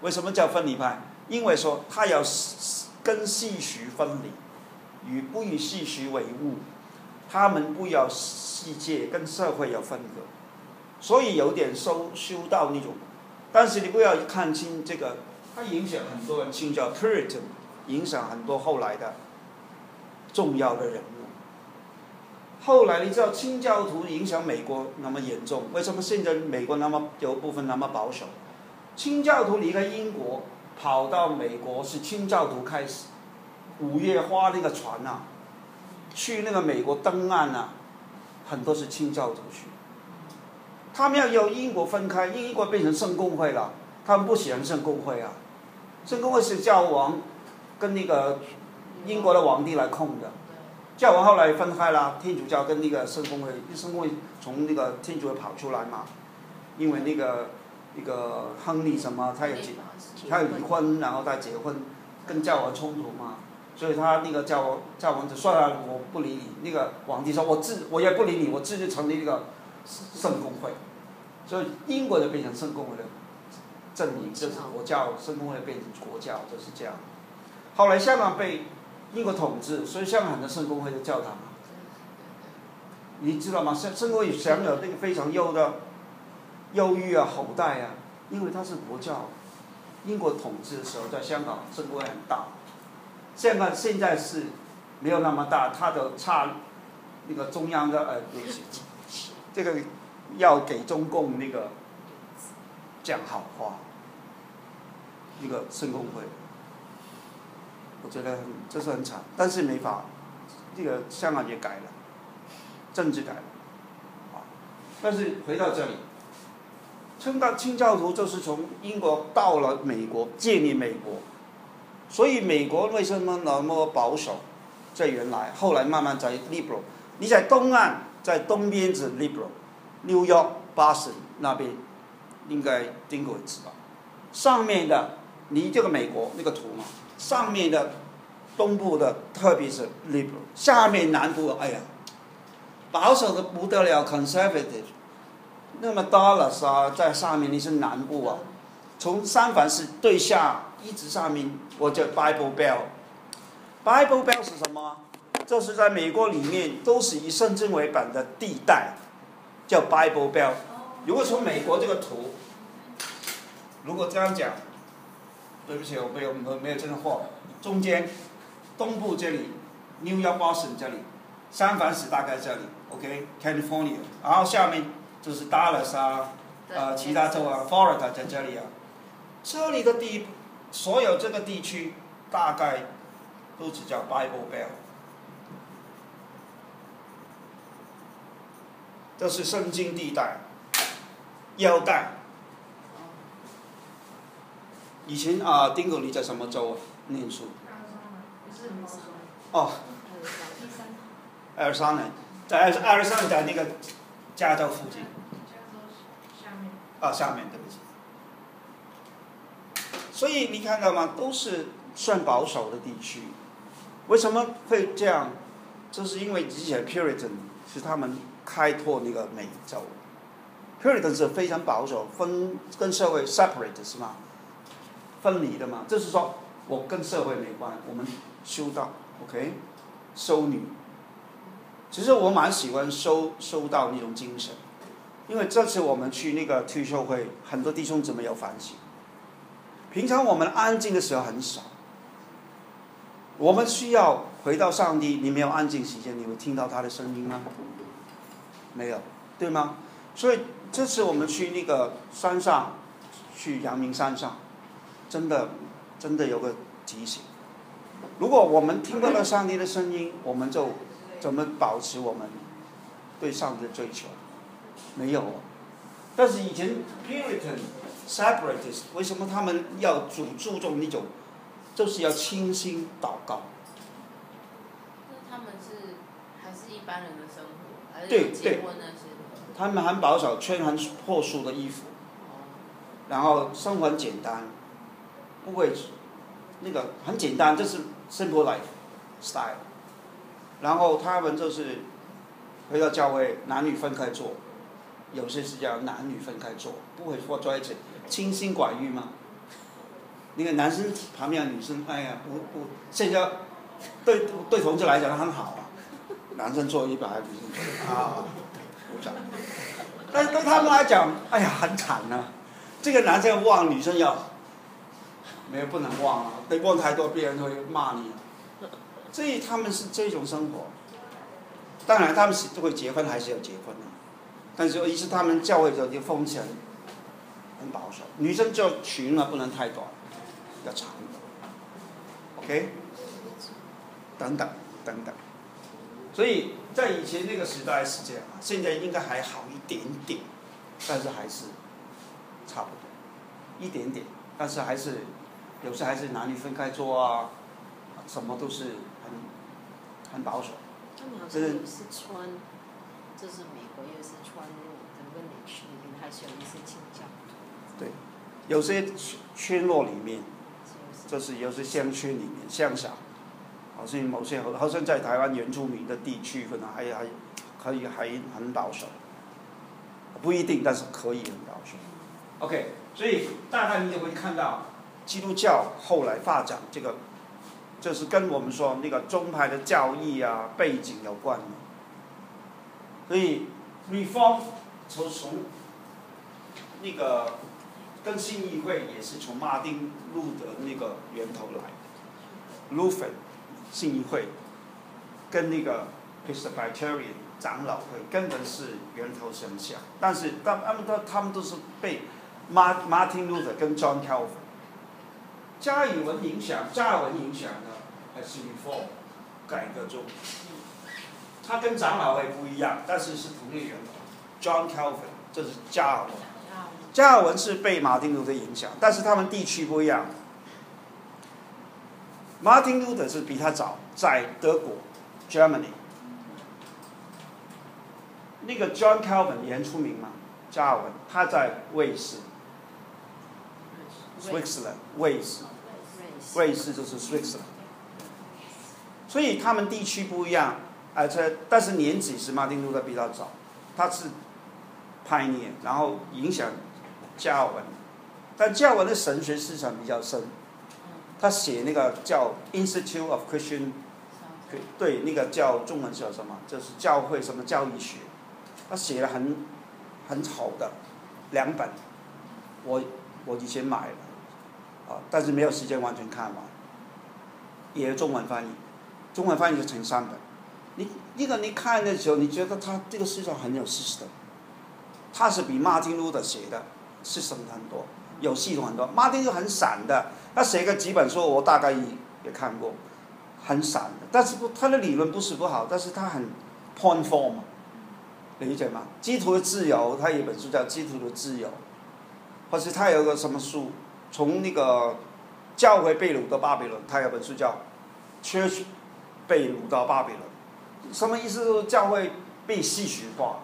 为什么叫分离派？因为说他要跟世俗分离，与不与世俗为伍，他们不要世界跟社会有分隔，所以有点修修到那种。但是你不要看清这个，它影响很多人，清教 Puritan 影响很多后来的重要的人物。后来你知道清教徒影响美国那么严重，为什么现在美国那么有部分那么保守？清教徒离开英国跑到美国是清教徒开始，五月花那个船啊，去那个美国登岸啊，很多是清教徒去。他们要由英国分开，英国变成圣公会了，他们不喜欢圣公会啊。圣公会是教王跟那个英国的皇帝来控的，教皇后来分开了，天主教跟那个圣公会，圣公会从那个天主教跑出来嘛，因为那个那个亨利什么，他有结，他有离婚，然后再结婚，跟教皇冲突嘛，所以他那个教教皇就算了，我不理你。那个皇帝说，我自我也不理你，我自己成立一个圣公会。所以英国就变成圣公会的阵营，就是国教，圣公会变成国教，就是这样。后来香港被英国统治，所以香港的圣公会的教堂，你知道吗？圣圣公会享有那个非常优的优裕啊、后代啊，因为它是国教。英国统治的时候，在香港圣公会很大，香港现在是没有那么大，它的差那个中央的呃，这个。要给中共那个讲好话，一个圣公会，我觉得很这是很惨，但是没法，这个香港也改了，政治改了，啊，但是回到这里，清教清教徒就是从英国到了美国建立美国，所以美国为什么那么保守？在原来，后来慢慢在 liberal，你在东岸，在东边是 liberal。纽约、巴士那边应该经过一次吧。上面的，你这个美国那个图嘛，上面的东部的，特别是 liberal，下面南部，哎呀，保守的不得了，conservative。那么 Dallas 啊，在上面你是南部啊，从三藩市对下一直上面，我叫 Bible Belt。Bible Belt 是什么？这是在美国里面都是以圣经为本的地带。叫 Bible Belt。如果从美国这个图，如果这样讲，对不起，我没有没没有这个货。中间，东部这里，New York Boston 这里，三藩市大概这里，OK，California，然后下面就是 Dallas 啊，呃，其他州啊，Florida 在这里啊。这里的地，所有这个地区大概都只叫 Bible Belt。这是圣经地带，腰带。以前啊，丁哥你在什么州啊？念书？哦。二十三年，在二二十三在那个加州附近。啊，下面对不起。所以你看到吗？都是算保守的地区。为什么会这样？这是因为之前 Puritan 是他们。开拓那个美洲，Puritan 是非常保守，分跟社会 separate 是吗？分离的嘛，就是说我跟社会没关，我们修道，OK，修女。其实我蛮喜欢修修道那种精神，因为这次我们去那个退休会，很多弟兄姊妹有反省。平常我们安静的时候很少，我们需要回到上帝，你没有安静时间，你会听到他的声音吗？没有，对吗？所以这次我们去那个山上，去阳明山上，真的，真的有个提醒。如果我们听不到上帝的声音，我们就怎么保持我们对上帝的追求？没有。但是以前 Puritan Separatist 为什么他们要注注重那种，就是要清心祷告？那他们是还是一般人的对对，他们很保守，穿很破素的衣服，然后生活很简单，不会那个很简单，就是 simple life style。然后他们就是回到教会，男女分开做，有些是叫男女分开做，不会坐在一起。清心寡欲吗？那个男生旁边的女生，哎呀，不不，现在对对同志来讲很好啊，男生做一百，女生做啊，鼓掌。但是对他们来讲，哎呀，很惨呐、这个男生忘，女生要，没有不能忘啊，对忘太多，别人会骂你、啊。所以他们是这种生活。当然，他们是会结婚，还是要结婚的。但是，于是他们教会的就风气很很保守，女生就裙啊不能太短，要长的，OK，等等等等。所以在以前那个时代是这样啊，现在应该还好一点点，但是还是差不多一点点，但是还是有时还是男女分开做啊，什么都是很很保守。他们好像有是穿，就是美国又是穿整个领区里面还是有一些倾向。有些村村落里面，就是就是有些乡村里面乡下，好像某些好像在台湾原住民的地区，可能还还可以还很保守，不一定，但是可以很保守。OK，所以大概你就会看到基督教后来发展这个，就是跟我们说那个宗派的教义啊背景有关的。所以 Reform 从从那个更新议会也是从马丁路德那个源头来的，Lutheran 信义会跟那个 Presbyterian 长老会根本是源头相像，但是他他们都他们都是被马马丁路德跟 John Calvin 加尔文影响，加尔文影响的还是 Reform 改革中，他跟长老会不一样，但是是同一源头，John Calvin 这是加尔文。加尔文是被马丁路德影响，但是他们地区不一样。马丁路德是比他早，在德国，Germany。那个 John Calvin 也很出名嘛，加尔文他在瑞士，Switzerland，瑞士，瑞士就是 Switzerland。所以他们地区不一样，而且但是年纪是马丁路德比较早，他是 pioneer，然后影响加尔文，但加尔文的神学思想比较深，他写那个叫 Institute of Christian，对，那个叫中文叫什么？就是教会什么教育学，他写了很很好的两本，我我以前买了，啊，但是没有时间完全看完，也有中文翻译，中文翻译就成三本，你那个你看的时候，你觉得他这个思想很有 system，他是比马丁路德写的。是什么很多，有系统很多。马丁路很散的，他写个几本书，我大概也也看过，很散的。但是不，他的理论不是不好，但是他很 point form，理解吗？基督的自由，他有一本书叫《基督的自由》，或是他有个什么书，从那个教会被掳到巴比伦，他有本书叫《Church 被掳到巴比伦》，什么意思？教会被戏曲化，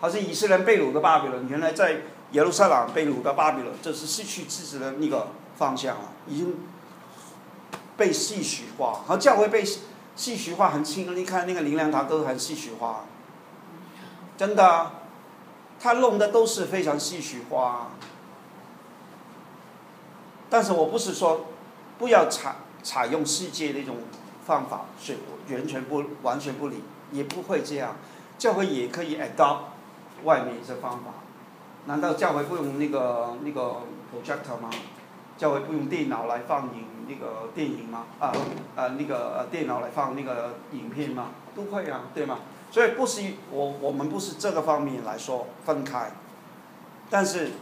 好像以色列被掳到巴比伦，原来在。耶路撒冷被掳到巴比伦，这是失去自己的那个方向了，已经被戏曲化，和教会被戏曲化很轻。你看那个灵粮堂都很戏曲化，真的，他弄的都是非常戏曲化。但是我不是说不要采采用世界那种方法，是完全不完全不理，也不会这样。教会也可以 adopt 外面一些方法。难道教会不用那个那个 projector 吗？教会不用电脑来放映那个电影吗？啊啊那个电脑来放那个影片吗？都会啊，对吗？所以不是我我们不是这个方面来说分开，但是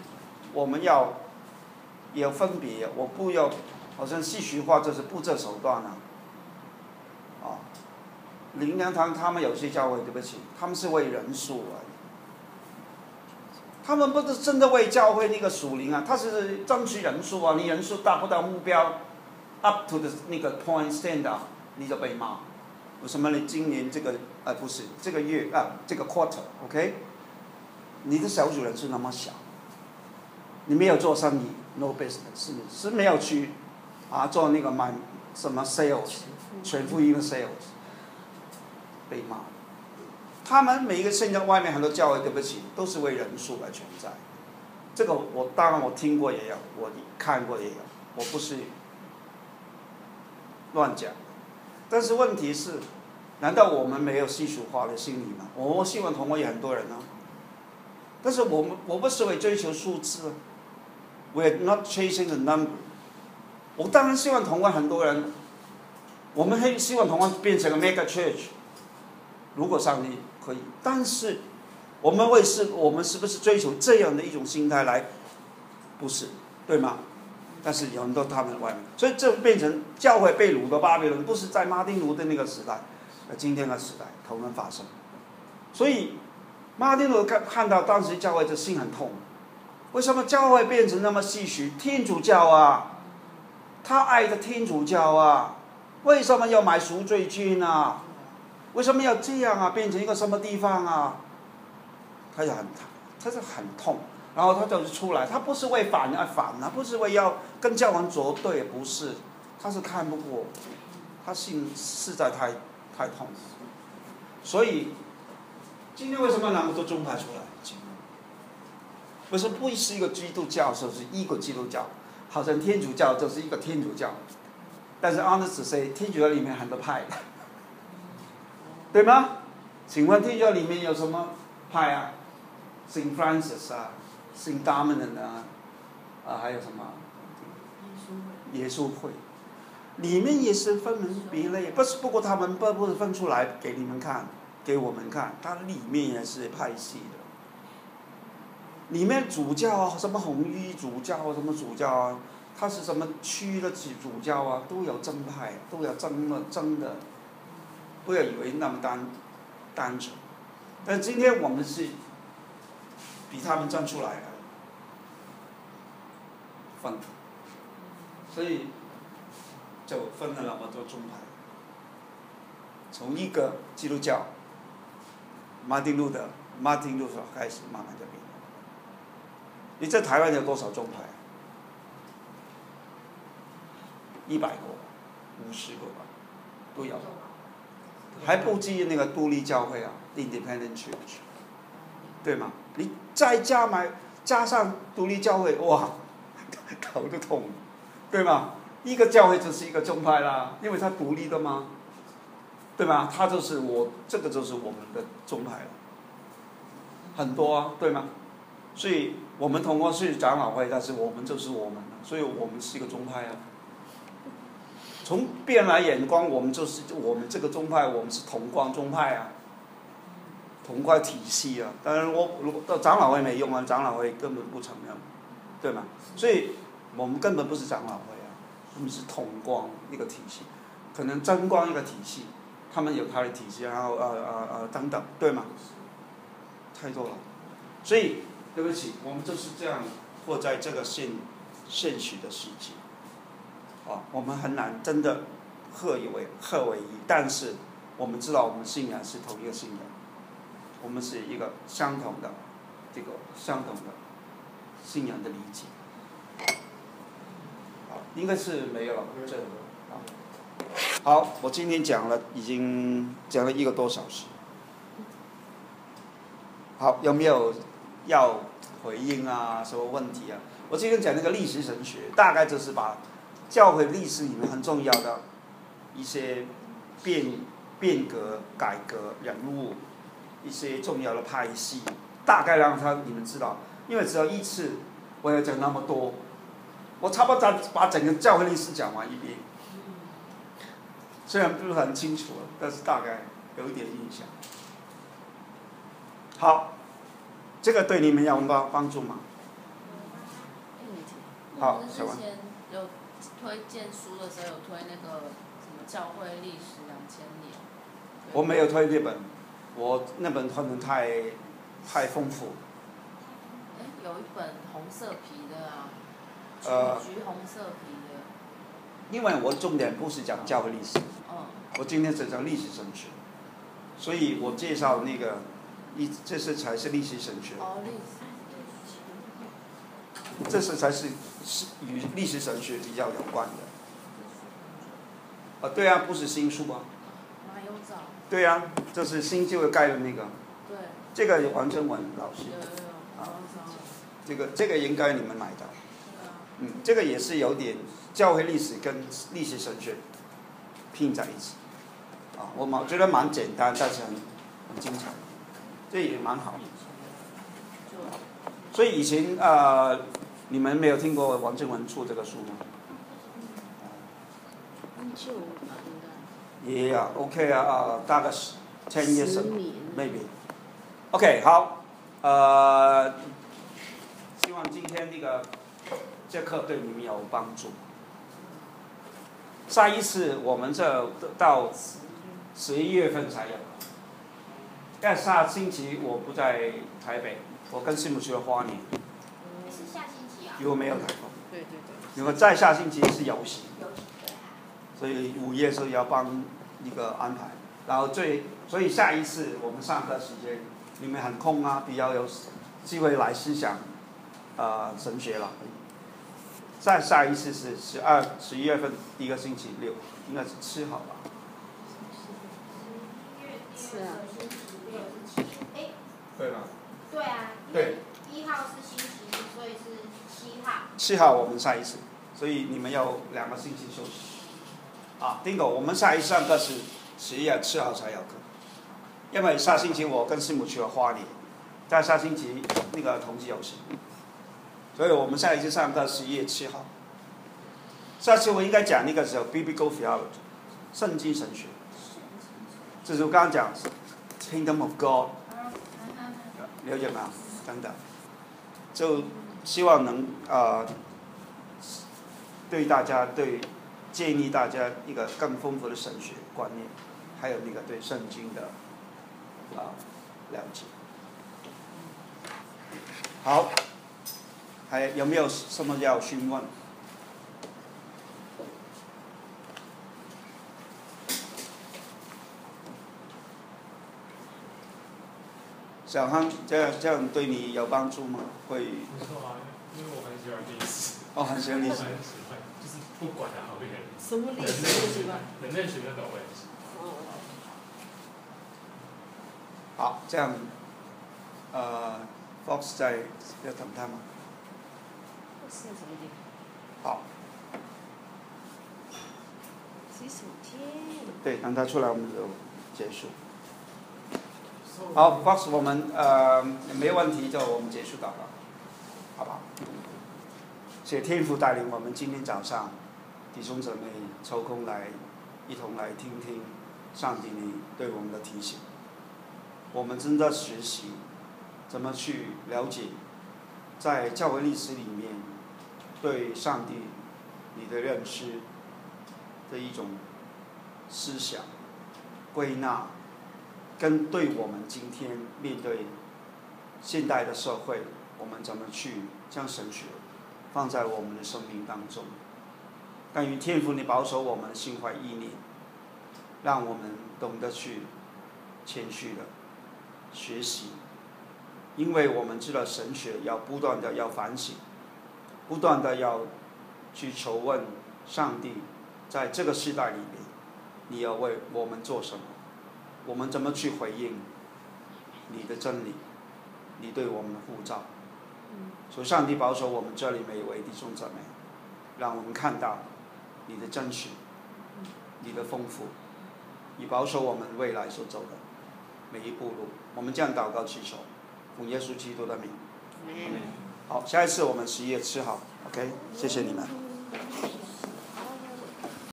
我们要有分别，我不要好像戏曲化，这是不择手段啊。啊，林良堂他们有些教会对不起，他们是为人数啊。他们不是真的为教会那个属灵啊，他是争取人数啊，你人数达不到目标，up to the 那个 point stand up，你就被骂。为什么你今年这个呃不是这个月啊这个 quarter，OK？、你的小组人数那么小，你没有做生意，no business，是是没有去啊做那个买什么 sales，全福音的 sales，被骂。他们每一个圣教外面很多教会，对不起，都是为人数而存在。这个我当然我听过也有，我看过也有，我不是乱讲。但是问题是，难道我们没有世俗化的心理吗？我们新闻同工也很多人啊，但是我们我不是为追求数字，we're not chasing the number。我当然希望同工很多人，我们很希望同工变成个 mega church。如果上帝可以，但是我们为是，我们是不是追求这样的一种心态来？不是，对吗？但是有很多他们外面，所以这变成教会被掳到巴比伦，不是在马丁路的那个时代，呃，今天的时代同样发生。所以马丁路看看到当时教会的心很痛，为什么教会变成那么唏嘘？天主教啊，他爱的天主教啊，为什么要买赎罪券啊？为什么要这样啊？变成一个什么地方啊？他就很，他是很痛。然后他就出来，他不是为反而反啊，不是为要跟教皇作对，不是，他是看不过，他心实在太太痛，所以今天为什么那么多宗派出来？为什么不是一个基督教，就是一个基督教，好像天主教就是一个天主教，但是 honest say 天主教里面很多派，对吗？请问天主教里面有什么派啊？Saint Francis 啊？新大门的呢，啊，还有什么？耶稣会，里面也是分门别类，不是不过他们不不是分出来给你们看，给我们看，它里面也是派系的。里面主教啊，什么红衣主教啊，什么主教啊，他是什么区的主主教啊，都有正派，都有争的争的，不要以为那么单单纯。但今天我们是。比他们站出来了，分，所以就分了那么多宗派，从一个基督教，马丁路德，马丁路德开始慢慢的变。你在台湾有多少宗派？一百个，五十个吧，都有，还不计那个独立教会啊，Independent Church，对吗？你再加买加上独立教会，哇，头都痛，对吗？一个教会就是一个宗派啦，因为它独立的嘛，对吗？它就是我这个就是我们的宗派了，很多啊，对吗？所以我们通过是长老会，但是我们就是我们，所以我们是一个宗派啊。从别人来眼光，我们就是我们这个宗派，我们是同光宗派啊。同块体系啊，当然我如果到长老会没用啊，长老会根本不承认，对吗？所以我们根本不是长老会啊，我们是同光一个体系，可能真光一个体系，他们有他的体系，然后呃呃呃等等，对吗？太多了，所以对不起，我们就是这样活在这个现现实的世界，我们很难真的合以为合为一，但是我们知道我们信仰是同一个信仰。我们是一个相同的，这个相同的信仰的理解。应该是没有了，这个好，我今天讲了，已经讲了一个多小时。好，有没有要回应啊？什么问题啊？我今天讲那个历史神学，大概就是把教会历史里面很重要的一些变变革、改革人物。一些重要的派系，大概让他你们知道，因为只要一次，我要讲那么多，我差不多把把整个教会历史讲完一遍，虽然不是很清楚，但是大概有一点印象。好，这个对你们有帮帮助吗？好，小王有推荐书的时候有推那个什么教会历史两千年。我没有推这本。我那本可能太，太丰富。哎，有一本红色皮的啊，橘橘红色皮的。因为我重点不是讲教会历史，我今天只讲历史神学，所以我介绍那个，一这是才是历史神学。哦，历史。这是才是是与历史神学比较有关的。啊，对啊，不是新书啊。对啊，就是新旧的盖的那个。对。这个王正文老师。啊。这个这个应该你们买到。嗯，这个也是有点教会历史跟历史神学拼在一起。啊，我蛮觉得蛮简单，但是很很精彩，这也蛮好。所以以前呃，你们没有听过王正文出这个书吗？也啊，OK 啊啊，大概是 ten 该。years maybe。OK，好，呃，希望今天这个这课对你们有帮助。下一次我们这到十一月份才有，但下星期我不在台北，我跟师母去了花莲，是如果没有台风，对对对。如果再下星期是游行。所以午夜是要帮一个安排，然后最所以下一次我们上课时间你们很空啊，比较有机会来思想，呃神学了。再下一次是十二十一月份第一个星期六，应该是七号吧？是啊。对吧？对啊。对。一号是星期一，所以是七号。七号我们下一次，所以你们要两个星期休息。啊，丁狗，我们下一次上课是十一月七号才有课，因为下星期我跟师母去了花莲，在下星期那个同济有事，所以我们下一次上课十一月七号。下次我应该讲那个时候 Biblical Theology，圣经神学，这是我刚刚讲 Kingdom of God，了解吗？等等，就希望能啊对大家对建议大家一个更丰富的神学观念，还有那个对圣经的啊、了解。好，还有没有什么要询问？小康，这样这样对你有帮助吗？会不错啊，因为我很喜欢历史，哦，很喜欢历史我很。喜欢，就是不管啊，好人，什么历史？人类学那种我也喜欢。哦。好，这样，呃，Fox 在要等他吗？是什么地方？好，洗手间。对，等他出来我们就结束。好，Fox，我们呃没问题就我们结束祷告，好吧？谢谢天父带领我们今天早上弟兄姊妹抽空来一同来听听上帝你对我们的提醒。我们正在学习怎么去了解在教会历史里面对上帝你的认识的一种思想归纳。跟对我们今天面对现代的社会，我们怎么去将神学放在我们的生命当中？但愿天父你保守我们心怀意念，让我们懂得去谦虚的学习，因为我们知道神学要不断的要反省，不断的要去求问上帝，在这个时代里面，你要为我们做什么？我们怎么去回应你的真理，你对我们的护照？所以上帝保守我们这里每一位弟兄姊妹，让我们看到你的真实，你的丰富，以保守我们未来所走的每一步路。我们这样祷告祈求，奉耶稣基督的名。好，下一次我们十一月七号，OK，谢谢你们。